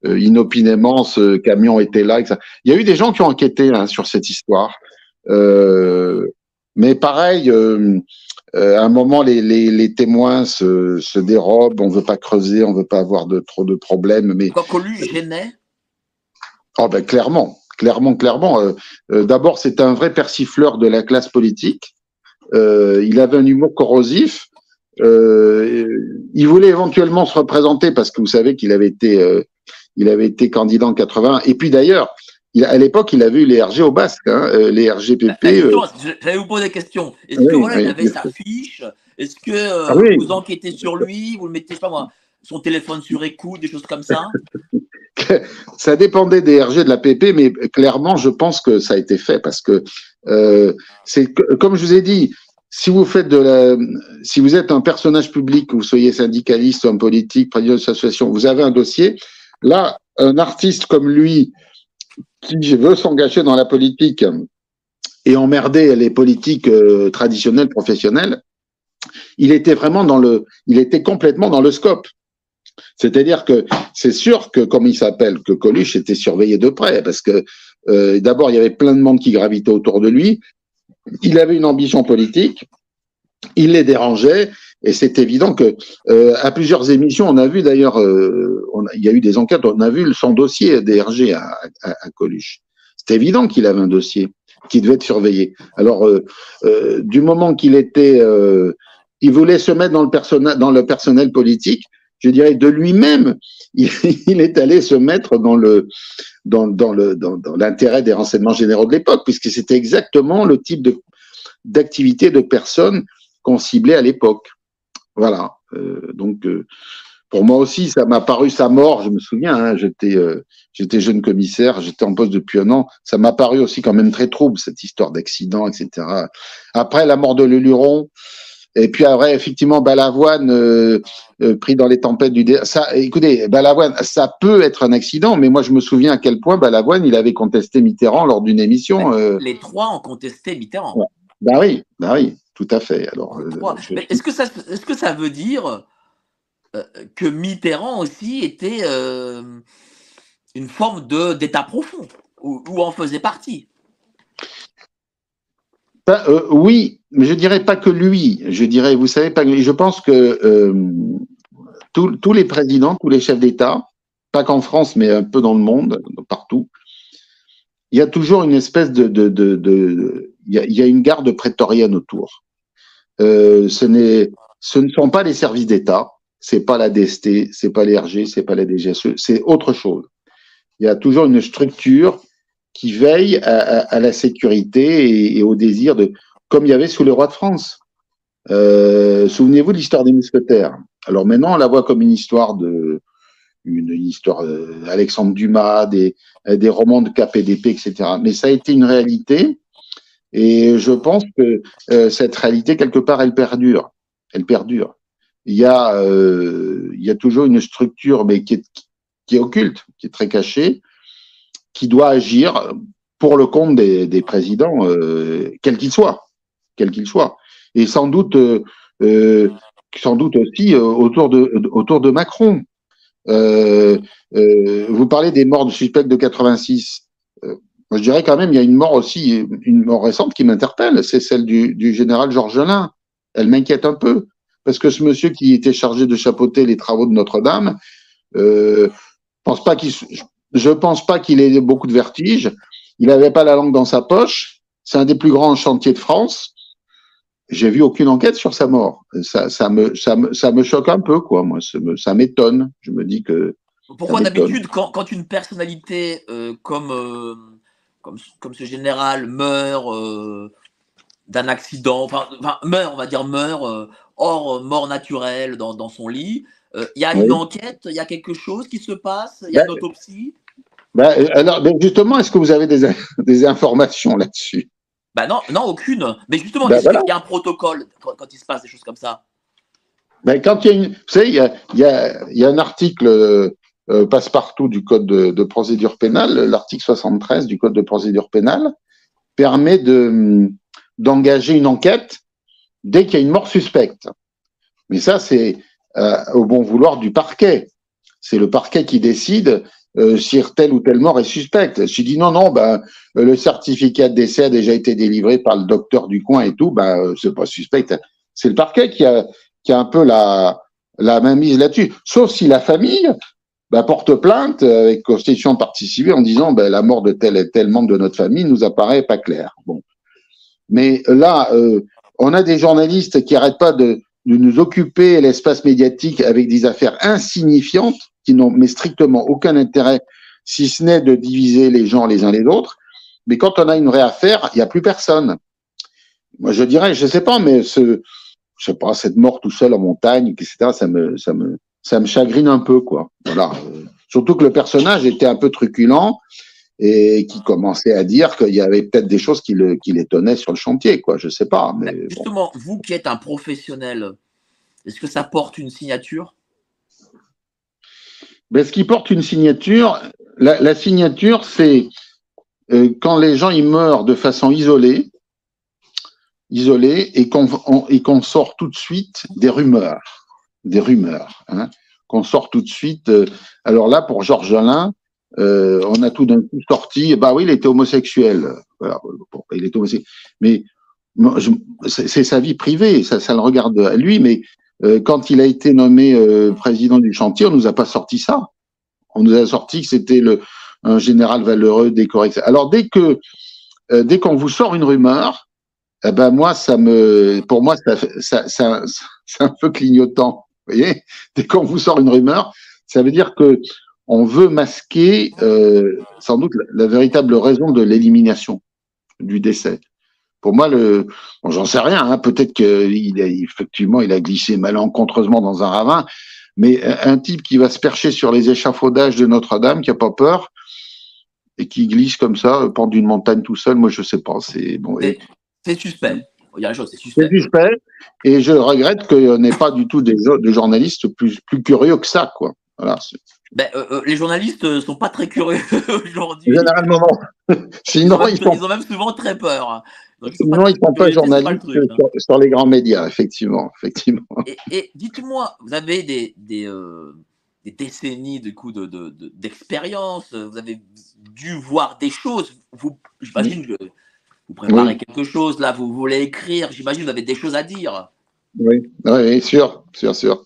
euh, inopinément ce camion était là. et Il y a eu des gens qui ont enquêté hein, sur cette histoire. Euh, mais pareil, euh, euh, à un moment, les, les, les témoins se, se dérobent, on veut pas creuser, on veut pas avoir de trop de problèmes. Mais Quoi, Coluche gênait oh ben clairement, clairement, clairement. euh, euh, D'abord, c'est un vrai persifleur de la classe politique. Euh, il avait un humour corrosif. il voulait éventuellement se représenter parce que vous savez qu'il avait été, il avait été candidat en 80. Et puis d'ailleurs, à l'époque, il avait eu les RG au basque, hein, les RGPP. Bah, j'allais vous poser la question. Est-ce que voilà, il avait sa fiche? Est-ce que ah vous enquêtez sur lui Vous le mettez, je sais pas moi, son téléphone sur écoute, des choses comme ça? (laughs) Ça dépendait des RG de la PP, mais clairement, je pense que ça a été fait parce que euh, c'est comme je vous ai dit, si vous faites de la, si vous êtes un personnage public, que vous soyez syndicaliste, homme politique, président d'association, vous avez un dossier. Là, un artiste comme lui, qui veut s'engager dans la politique et emmerder les politiques euh, traditionnelles, professionnelles, il était vraiment dans le, il était complètement dans le scope. C'est-à-dire que c'est sûr que, comme il s'appelle, que Coluche était surveillé de près, parce que euh, d'abord il y avait plein de monde qui gravitait autour de lui. Il avait une ambition politique, il les dérangeait, et c'est évident que euh, à plusieurs émissions, on a vu d'ailleurs, euh, il y a eu des enquêtes, on a vu son dossier DRG à, Coluche. C'est évident qu'il avait un dossier qui devait être surveillé. Alors, du moment qu'il était, il voulait se mettre dans le personnel, dans le personnel politique, je dirais, de lui-même, (laughs) il, est allé se mettre dans le dans, dans le dans, l'intérêt des renseignements généraux de l'époque, puisque c'était exactement le type de d'activité de personnes qu'on ciblait à l'époque. Voilà. Euh, donc euh, pour moi aussi, ça m'a paru sa mort. Je me souviens, hein, j'étais euh, j'étais jeune commissaire, j'étais en poste depuis un an. Ça m'a paru aussi quand même très trouble cette histoire d'accident, etc. Après la mort de Leluron, et puis après, effectivement, Balavoine euh, euh, pris dans les tempêtes du dé... ça. Écoutez, Balavoine, ça peut être un accident, mais moi je me souviens à quel point Balavoine il avait contesté Mitterrand lors d'une émission. Euh... Les trois ont contesté Mitterrand. Ouais. Ben oui, ben oui, tout à fait. Alors, euh, est-ce que ça, est-ce que ça veut dire euh, que Mitterrand aussi était une forme de d'état profond ou, ou en faisait partie? Euh, oui, mais je dirais pas que lui. Je dirais, vous savez pas. Je pense que euh, tous les présidents, tous les chefs d'État, pas qu'en France, mais un peu dans le monde, partout, il y a toujours une espèce de, de, de, de il, y a, y a une garde prétorienne autour. Euh, ce n'est, ce ne sont pas les services d'État, c'est pas la DST, c'est pas les RG, c'est pas la DGSE, c'est autre chose. Il y a toujours une structure qui veille à, la sécurité et, au désir de, comme il y avait sous le roi de France. Euh, Souvenez-vous de l'histoire des mousquetaires. Alors maintenant, on la voit comme une histoire de, une histoire d'Alexandre euh, Dumas, des, des romans de KPDP, etc. Mais ça a été une réalité, et je pense que euh, cette réalité quelque part, elle perdure. Elle perdure. Il y a, euh, il y a toujours une structure, mais qui est, qui est occulte, qui est très cachée, qui doit agir pour le compte des, des présidents, euh, quels qu'ils soient, quels qu'ils soient. Et sans doute, euh, euh sans doute aussi euh, autour de autour de Macron. Vous parlez des morts de suspects de 86. Moi, je dirais quand même, il y a une mort aussi, une mort récente qui m'interpelle, c'est celle du, du général Georges Gelin. Elle m'inquiète un peu parce que ce monsieur qui était chargé de chapeauter les travaux de Notre-Dame, euh, pense pas qu'il je pense pas qu'il ait beaucoup de vertige. Il n'avait pas la langue dans sa poche. C'est un des plus grands chantiers de France. J'ai vu aucune enquête sur sa mort. Ça, ça, me, ça, me, ça me choque un peu, quoi. Moi, ça m'étonne. Je me dis que. Pourquoi d'habitude, quand, quand, une personnalité euh, comme, euh, comme, comme ce général meurt euh, d'un accident, enfin, enfin, meurt, on va dire meurt, euh, hors mort naturelle dans, dans son lit, euh, il y a oui. une enquête, il y a quelque chose qui se passe, il y a ben, une autopsie? ben, alors, ben justement, est-ce que vous avez des, (laughs) des informations là-dessus? Ben non, non, aucune. Mais justement, voilà. il y a un protocole quand, quand, il se passe des choses comme ça? Ben, quand il y a une, Vous savez, il y a, il y a, il y a un article euh, passe-partout du Code de, procédure pénale, l'article 73 du Code de procédure pénale, permet de d'engager une enquête dès qu'il y a une mort suspecte. Mais ça, c'est euh, au bon vouloir du parquet. C'est le parquet qui décide euh, si telle ou telle mort est suspecte. Si dit non, non, ben, le certificat de décès a déjà été délivré par le docteur du coin et tout, ben, c'est pas suspect. C'est le parquet qui a, a un peu la, la main mise là-dessus. Sauf si la famille ben, porte plainte avec constitution civile en disant ben, la mort de tel et tel membre de notre famille nous apparaît pas claire. Bon. Mais là, euh, on a des journalistes qui arrêtent pas de, de nous occuper l'espace médiatique avec des affaires insignifiantes qui n'ont mais strictement aucun intérêt, si ce n'est de diviser les gens les uns les autres. Mais quand on a une vraie affaire, il n'y a plus personne. Moi, je dirais, je sais pas, mais ce, je sais pas, cette mort tout seul en montagne, etc., ça me, ça me, ça me chagrine un peu, quoi. Voilà. Surtout que le personnage était un peu truculent et qui commençait à dire qu'il y avait peut-être des choses qui, le, qui l'étonnaient sur le chantier, quoi. Je sais pas. Mais Justement, vous qui êtes un professionnel, est-ce que ça porte une signature? Ben, Ce qui porte une signature, la, la signature, c'est euh, quand les gens ils meurent de façon isolée, isolée, et qu'on et qu'on sort tout de suite des rumeurs, des rumeurs, hein, qu'on sort tout de suite. Euh, alors là, pour Georges Alain, euh, on a tout d'un coup sorti, bah oui, il était homosexuel. Il était homosexuel. Mais c'est sa vie privée, ça, ça le regarde à lui, mais euh, quand il a été nommé président du chantier, on nous a pas sorti ça. On nous a sorti que c'était le un général valeureux décoré. Alors dès qu'on vous sort une rumeur, eh ben moi ça me pour moi ça c'est un peu clignotant. Vous voyez, (laughs) dès qu'on vous sort une rumeur, ça veut dire que on veut masquer euh, sans doute la, véritable raison de l'élimination du décès. Pour moi, le, bon, j'en sais rien. Hein, Peut-être qu'il a effectivement il a glissé malencontreusement dans un ravin, mais un type qui va se percher sur les échafaudages de Notre-Dame, qui a pas peur et qui glisse comme ça, pendu d'une montagne tout seul, moi je sais pas. C'est bon. C'est. C'est suspect. C'est suspect. Et je regrette qu'il n'y ait pas du tout des, des journalistes plus, plus curieux que ça, quoi. Voilà. Ben, euh, euh, les journalistes ne sont pas très curieux (laughs) aujourd'hui. Généralement, non. (laughs) Sinon, ils, ils, sont... ils, ont même souvent très peur. Donc, Sinon, ils ne sont pas journalistes truc, hein. sur, sur, les grands médias, effectivement. effectivement. Et, et dites-moi, vous avez des, des, euh, des décennies de coup de, de, de, d'expérience, vous avez dû voir des choses. Vous, j'imagine que vous préparez oui. quelque chose, là, vous voulez écrire, j'imagine que vous avez des choses à dire. Oui, oui, sûr, sûr, sûr.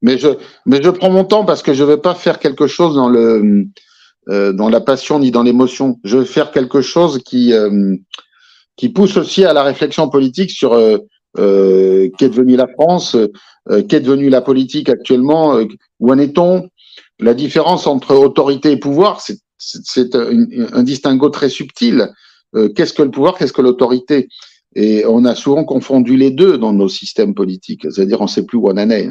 Mais je, mais je prends mon temps parce que je ne vais pas faire quelque chose dans le, euh, dans la passion ni dans l'émotion. Je veux faire quelque chose qui, euh, qui pousse aussi à la réflexion politique sur euh, qu'est devenue la France, qu'est devenue la politique actuellement, où en est-on? La différence entre autorité et pouvoir, c'est, un, distinguo très subtil. Qu'est-ce que le pouvoir, qu'est-ce que l'autorité? Et on a souvent confondu les deux dans nos systèmes politiques. C'est-à-dire, on ne sait plus où on en est.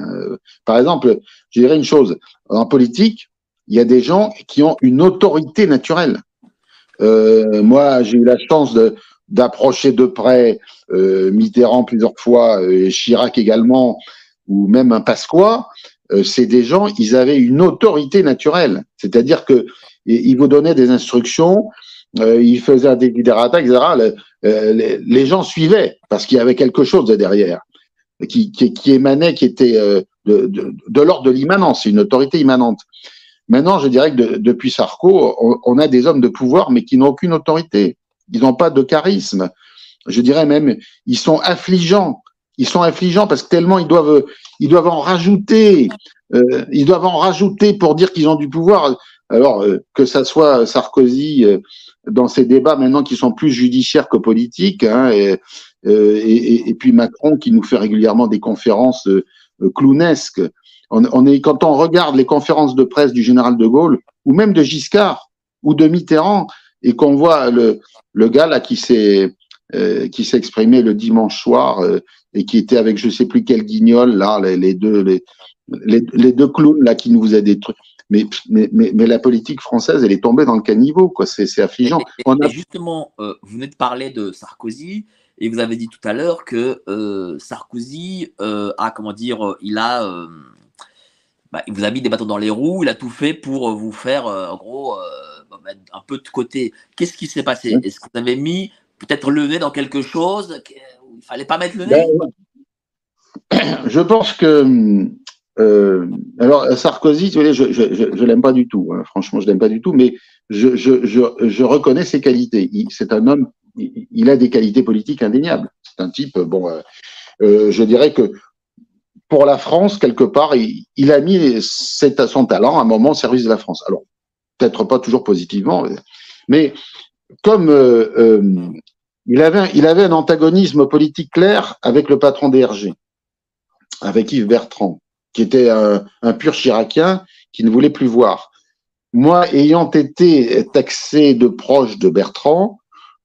Par exemple, je dirais une chose. En politique, il y a des gens qui ont une autorité naturelle. Euh, moi, j'ai eu la chance d'approcher de près euh, Mitterrand plusieurs fois, euh, Chirac également, ou même un Pasqua. Euh, c'est des gens, ils avaient une autorité naturelle. C'est-à-dire que ils vous donnaient des instructions, euh, ils faisaient un desiderata, etc. Euh, les, gens suivaient parce qu'il y avait quelque chose de derrière qui, qui, qui émanait, qui était euh, de, de, de l'ordre de l'immanence, une autorité immanente. Maintenant, je dirais que de, depuis Sarko, on, on, a des hommes de pouvoir, mais qui n'ont aucune autorité. Ils n'ont pas de charisme. Je dirais même, ils sont affligeants. Ils sont affligeants parce que tellement ils doivent, ils doivent en rajouter. Euh, ils doivent en rajouter pour dire qu'ils ont du pouvoir. Alors euh, que ça soit Sarkozy euh, dans ces débats maintenant qui sont plus judiciaires que politiques, hein, et, euh, et, et, puis Macron qui nous fait régulièrement des conférences euh, clownesques. On, est quand on regarde les conférences de presse du général de Gaulle ou même de Giscard ou de Mitterrand et qu'on voit le, le gars là qui s'est euh, le dimanche soir euh, et qui était avec je sais plus quel guignol là les, deux les, les, deux clowns là qui nous a détruit mais, mais, mais, mais, la politique française, elle est tombée dans le caniveau, quoi. C'est affligeant. Et, et, a... et justement, euh, vous venez de parler de Sarkozy, et vous avez dit tout à l'heure que euh, Sarkozy euh, a, comment dire, il a, euh, bah, il vous a mis des bâtons dans les roues, il a tout fait pour vous faire, euh, en gros, bah, un peu de côté. Qu'est-ce qui s'est passé? Est-ce que vous avez mis peut-être le nez dans quelque chose où il fallait pas mettre le nez? Ben, (clears throat) Je pense que euh, alors Sarkozy, je, je, l'aime pas du tout. Hein. Franchement, je l'aime pas du tout, mais je, reconnais ses qualités. C'est un homme, il, a des qualités politiques indéniables. C'est un type, bon, euh, euh, je dirais que pour la France, quelque part, il, a mis cet, son talent à un moment au service de la France. Alors, peut-être pas toujours positivement, mais comme il avait, il avait un antagonisme politique clair avec le patron des RG avec Yves Bertrand, qui était un, un pur chiracien qui ne voulait plus voir. Moi, ayant été taxé de proche de Bertrand,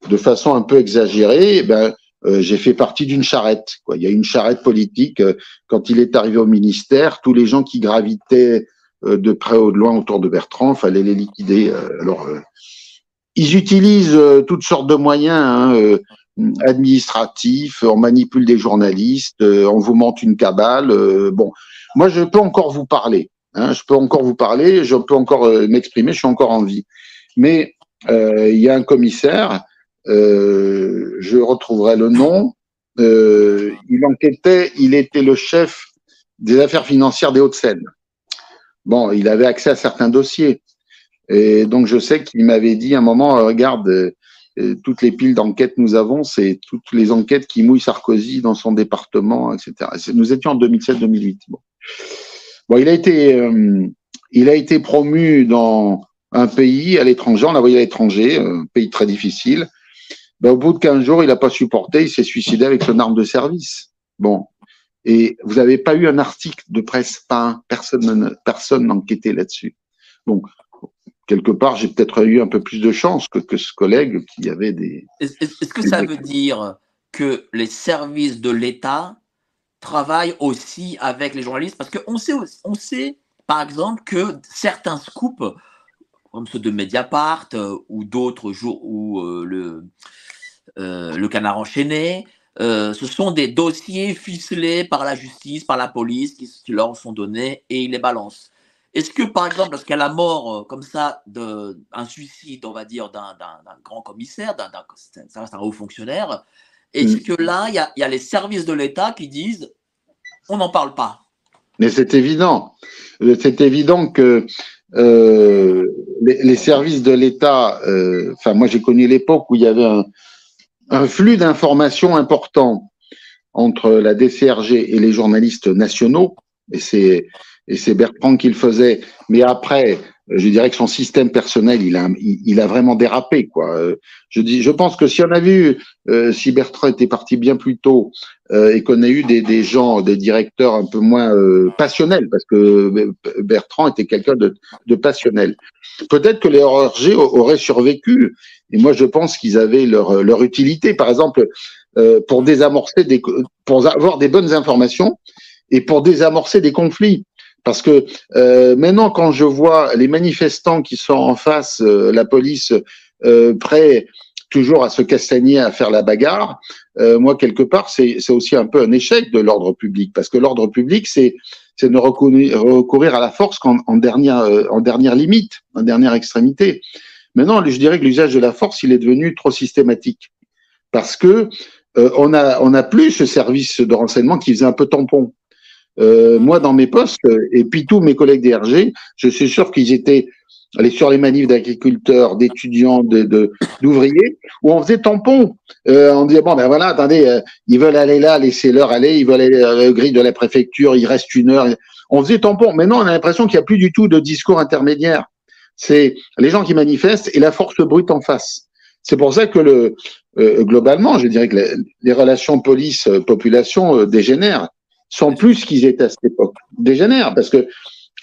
de façon un peu exagérée, eh ben, euh, j'ai fait partie d'une charrette. Quoi. Il y a une charrette politique. Euh, quand il est arrivé au ministère, tous les gens qui gravitaient euh, de près ou de loin autour de Bertrand, fallait les liquider. alors, ils utilisent toutes sortes de moyens hein, administratifs. On manipule des journalistes, on vous monte une cabale. bon, moi, je peux encore vous parler. Hein, je peux encore vous parler, je peux encore m'exprimer, je suis encore en vie. Mais il y a un commissaire euh, je retrouverai le nom. Euh, il enquêtait, il était le chef des affaires financières des Hauts-de-Seine. Bon, il avait accès à certains dossiers. Et donc, je sais qu'il m'avait dit à un moment, euh, regarde, toutes les piles d'enquêtes nous avons, c'est toutes les enquêtes qui mouillent Sarkozy dans son département, etc. Nous étions en 2007-2008. Bon. Bon, il a été, il a été promu dans un pays à l'étranger, on l'a voyé à l'étranger, un pays très difficile. Ben, au bout de 15 jours, il n'a pas supporté, il s'est suicidé avec son arme de service. Bon. Et vous n'avez pas eu un article de presse, pas personne, personne n'enquêtait là-dessus. Donc, quelque part, j'ai peut-être eu un peu plus de chance que, que ce collègue qui avait des. Est-ce que ça veut dire que les services de l'État travaillent aussi avec les journalistes Parce qu'on sait, on sait, par exemple, que certains scoops, comme ceux de Mediapart euh, ou d'autres jours où euh, le, euh, le canard enchaîné. Ce sont des dossiers ficelés par la justice, par la police, qui, leur sont donnés et ils les balancent. Est-ce que, par exemple, y a la mort comme ça, de, un suicide, on va dire, d'un grand commissaire, d'un haut fonctionnaire, est-ce mm. que là, il y, a, y, a, les services de l'État qui disent on n'en parle pas Mais c'est évident. C'est évident que euh, les, les, services de l'État, enfin, moi j'ai connu l'époque où il y avait un, un flux d'informations important entre la DCRG et les journalistes nationaux, et c'est et c'est Bertrand qui le faisait. Mais après, je dirais que son système personnel, il a, vraiment dérapé, quoi. Je pense que si on a vu, euh, si Bertrand était parti bien plus tôt euh, et qu'on a eu des, des gens, des directeurs un peu moins euh, passionnels, parce que Bertrand était quelqu'un de, de passionnel. Peut-être que les RG auraient survécu et moi, je pense qu'ils avaient leur, leur utilité. Par exemple, euh, pour désamorcer des, pour avoir des bonnes informations et pour désamorcer des conflits. Parce que euh, maintenant, quand je vois les manifestants qui sont en face, euh, la police euh, prêt toujours à se castagner, à faire la bagarre, euh, moi quelque part, c'est aussi un peu un échec de l'ordre public, parce que l'ordre public, c'est c'est de recourir, à la force en, en dernière en dernière limite, en dernière extrémité. Maintenant, je dirais que l'usage de la force, il est devenu trop systématique parce que euh, on a on a plus ce service de renseignement qui faisait un peu tampon. Euh, moi, dans mes postes, et puis tous mes collègues DRG, je suis sûr qu'ils étaient allés sur les manifs d'agriculteurs, d'étudiants, de, d'ouvriers, où on faisait tampon. Euh, on disait, bon, ben voilà, attendez, euh, ils veulent aller là, laissez-leur aller, ils veulent aller à la grille de la préfecture, il reste une heure. On faisait tampon. Maintenant, on a l'impression qu'il n'y a plus du tout de discours intermédiaire c'est les gens qui manifestent et la force brute en face. C'est pour ça que le, euh, globalement, je dirais que les, relations police-population euh, dégénèrent, sont plus qu'ils étaient à cette époque. Dégénèrent, parce que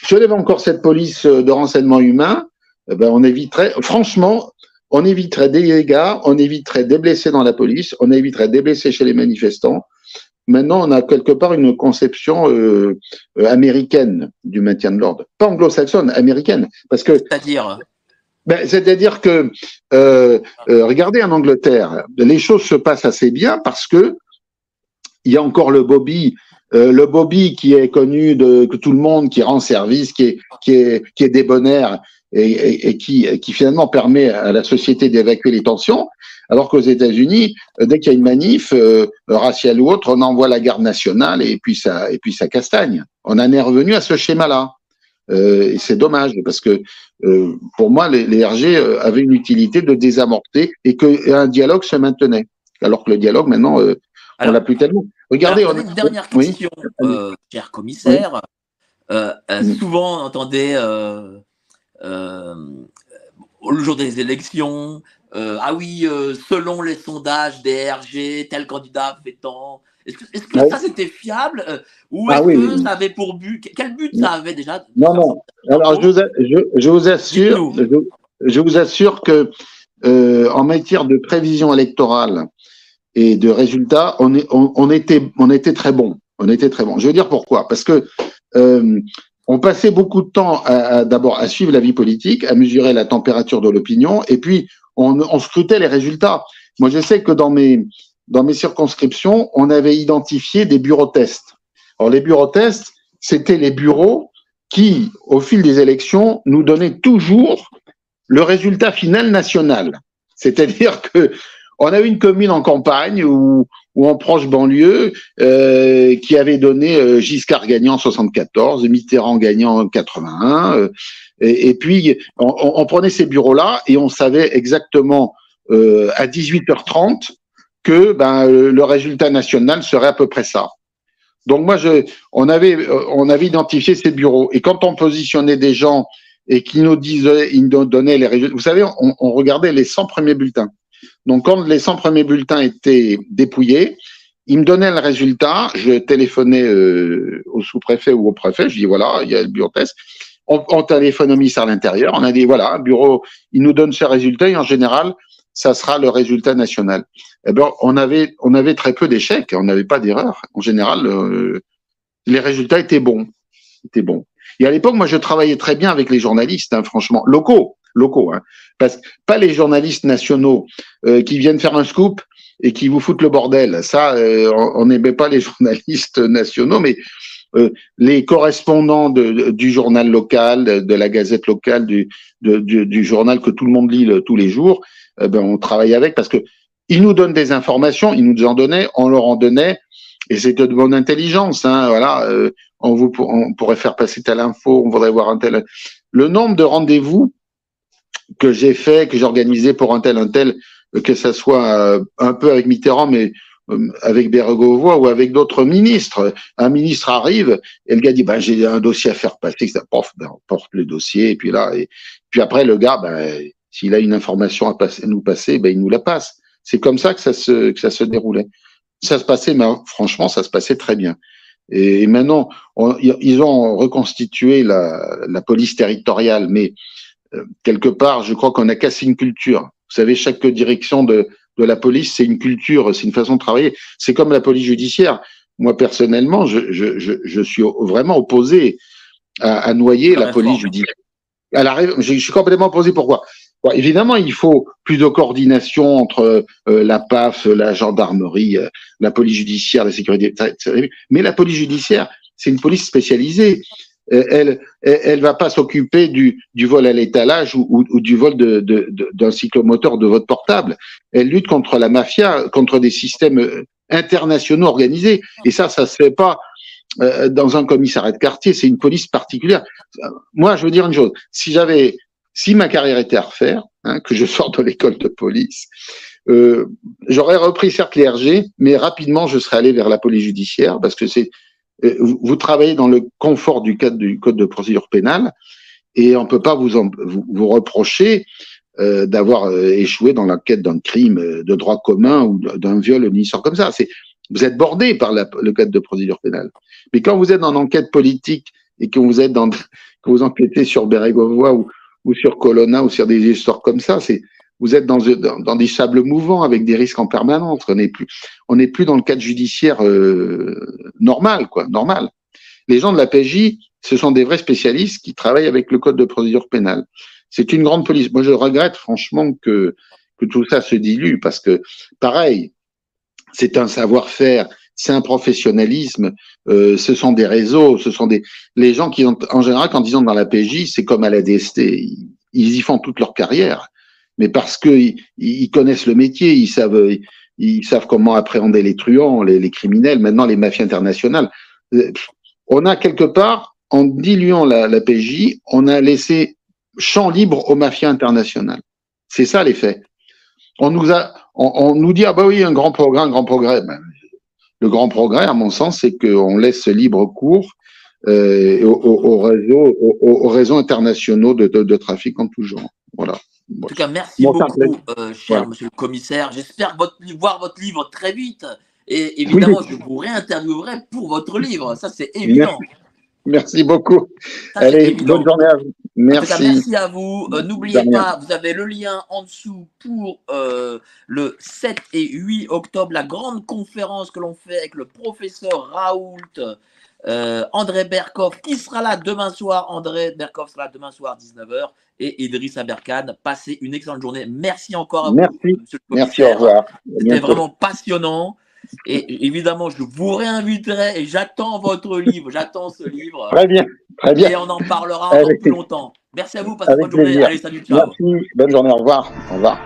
si on avait encore cette police euh, de renseignement humain, eh ben on éviterait, franchement, on éviterait des dégâts, on éviterait des blessés dans la police, on éviterait des blessés chez les manifestants, Maintenant, on a quelque part une conception euh, euh, américaine du maintien de l'ordre, pas anglo-saxonne, américaine, parce que. C'est-à-dire. Ben, c'est-à-dire que, euh, euh, regardez en Angleterre, les choses se passent assez bien parce que il y a encore le Bobby, euh, le Bobby qui est connu de que tout le monde, qui rend service, qui est qui est qui est débonnaire et, et, et qui qui finalement permet à la société d'évacuer les tensions. Alors qu'aux États-Unis, euh, dès qu'il y a une manif euh, raciale ou autre, on envoie la garde nationale et puis ça et puis ça castagne. On en est revenu à ce schéma-là. Euh, et c'est dommage parce que euh, pour moi, les, les, RG euh, avaient une utilité de désamorcer et qu'un dialogue se maintenait. Alors que le dialogue, maintenant, euh, on l'a plus tellement. Regardez, on... une dernière question, oui. cher commissaire. Oui. Mm. Souvent, on entendait le jour des élections, euh, ah oui, euh, selon les sondages des RG, tel candidat fait tant. Est-ce que, ça c'était fiable euh, ou ah est-ce que ça avait pour but Quel but ça avait déjà? Non, non. Alors je vous, assure, je, vous assure que euh, en matière de prévision électorale et de résultats, on, était, on était très bon. On était très bon. Je veux dire pourquoi? Parce que euh, on passait beaucoup de temps d'abord à suivre la vie politique, à mesurer la température de l'opinion, et puis on, on scrutait les résultats. Moi, je sais que dans mes dans mes circonscriptions, on avait identifié des bureaux tests. Alors les bureaux tests, c'était les bureaux qui, au fil des élections, nous donnaient toujours le résultat final national. C'est-à-dire que on a eu une commune en campagne ou, en proche banlieue euh, qui avait donné euh, Giscard gagnant en 74, Mitterrand gagnant en 81, euh, et, puis on, prenait ces bureaux-là et on savait exactement euh, à 18h30 que ben, le résultat national serait à peu près ça. Donc moi, je, on avait, euh, on avait identifié ces bureaux. Et quand on positionnait des gens et qui nous disaient, nous donnaient les résultats, vous savez, on, on, regardait les 100 premiers bulletins. Donc quand les 100 premiers bulletins étaient dépouillés, ils me donnaient le résultat. Je téléphonais euh, au sous-préfet ou au préfet. Je dis voilà, il y a le bureau test. On, on ministère de l'Intérieur. On a dit voilà, bureau, il nous donne ce résultat et en général, ça sera le résultat national. Eh ben, on avait, on avait très peu d'échecs, on n'avait pas d'erreurs. En général, euh, les résultats étaient bons, étaient bons. Et à l'époque, moi, je travaillais très bien avec les journalistes, hein, franchement, locaux, locaux, hein, parce pas les journalistes nationaux euh, qui viennent faire un scoop et qui vous foutent le bordel. Ça, euh, on n'aimait pas les (laughs) journalistes nationaux, mais les correspondants de, du journal local, de, la gazette locale, du, du, du, journal que tout le monde lit tous les jours, eh ben, on travaille avec parce que ils nous donnent des informations, ils nous en donnaient, on leur en donnait, et c'était de bonne intelligence. Hein, voilà, euh, on, vous, on pourrait faire passer telle info, on voudrait voir un tel. Le nombre de rendez-vous que j'ai fait, que j'ai organisé pour un tel, un tel, que ça soit euh, un peu avec Mitterrand, mais euh, avec Béregovoy ou avec d'autres ministres. Un ministre arrive et le gars dit ben, j'ai un dossier à faire passer, ça ben, on porte le dossier et puis là et puis après le gars ben s'il a une information à, nous passer, ben, il nous la passe. C'est comme ça que ça se, que ça se déroulait. Ça se passait, mais franchement, ça se passait très bien. Et maintenant, ils ont reconstitué la, la police territoriale, mais euh, quelque part, je crois qu'on a cassé une culture. Vous savez, chaque direction de, de la police, c'est une culture, c'est une façon de travailler. C'est comme la police judiciaire. Moi, personnellement, je, je, je, je suis vraiment opposé à, à noyer la police judiciaire. Elle arrive, je suis complètement opposé. Pourquoi? Évidemment, il faut plus de coordination entre euh, la PAF, la gendarmerie, euh, la police judiciaire, la sécurité. Mais la police judiciaire, c'est une police spécialisée. Euh, elle, elle, va pas s'occuper du, du vol à l'étalage ou, ou, du vol d'un de, de, cyclomoteur de votre portable. Elle lutte contre la mafia, contre des systèmes internationaux organisés. Et ça, ça se fait pas dans un commissariat de quartier. C'est une police particulière. Moi, je veux dire une chose. Si j'avais si ma carrière était à refaire, hein, que je sors de l'école de police, euh, j'aurais repris certes l'ERG, mais rapidement je serais allé vers la police judiciaire parce que c'est euh, vous, travaillez dans le confort du cadre du code de procédure pénale et on peut pas vous vous, vous, reprocher euh, d'avoir euh, échoué dans l'enquête d'un crime euh, de droit commun ou d'un viol ou une histoire comme ça. C'est vous êtes bordé par la, le code de procédure pénale. Mais quand vous êtes en enquête politique et que vous êtes dans (laughs) que vous enquêtez sur Bérégovoy ou ou sur Colonna ou sur des histoires comme ça. C'est vous êtes dans, dans, des sables mouvants avec des risques en permanence. On n'est plus on n'est plus dans le cadre judiciaire euh, normal quoi, normal. Les gens de la PJ, ce sont des vrais spécialistes qui travaillent avec le code de procédure pénale. C'est une grande police. Moi, je regrette franchement que que tout ça se dilue parce que pareil, c'est un savoir-faire c'est un professionnalisme, euh, ce sont des réseaux, ce sont des les gens qui ont en général quand ils sont dans la PJ, c'est comme à la DST, ils, y font toute leur carrière, mais parce que ils, connaissent le métier, ils savent ils savent comment appréhender les truands, les, les criminels, maintenant les mafias internationales. Euh, on a quelque part, en diluant la, PJ, on a laissé champ libre aux mafias internationales. C'est ça l'effet. On nous a, on, nous dit ah bah oui un grand progrès, un grand progrès. Ben, le grand progrès, à mon sens, c'est qu'on laisse libre cours euh, aux, réseaux, aux, réseaux internationaux de, trafic en tout genre. Voilà. En tout cas, merci beaucoup, euh, cher monsieur le commissaire. J'espère voir votre livre très vite Et évidemment, je vous réinterviewerai pour votre livre. Ça, c'est évident. Merci beaucoup. Ça, Allez, évident. bonne journée à vous. En tout cas, Merci. merci à vous. Euh, N'oubliez pas, vous avez le lien en dessous pour euh, le 7 et 8 octobre, la grande conférence que l'on fait avec le professeur Raoult, euh, André Berkoff, qui sera là demain soir. André Berkoff sera là demain soir, 19h. Et Idriss Aberkan. Passez une excellente journée. Merci encore à vous. Merci. monsieur le Merci, au revoir. C'était vraiment passionnant. Et évidemment, je vous réinviterai et j'attends votre livre. J'attends ce livre. Très bien. Très bien. Et on en parlera encore plus longtemps. Merci à vous. Passez une bonne journée. Allez, salut, ciao. Merci. Bonne journée. Au revoir. Au revoir.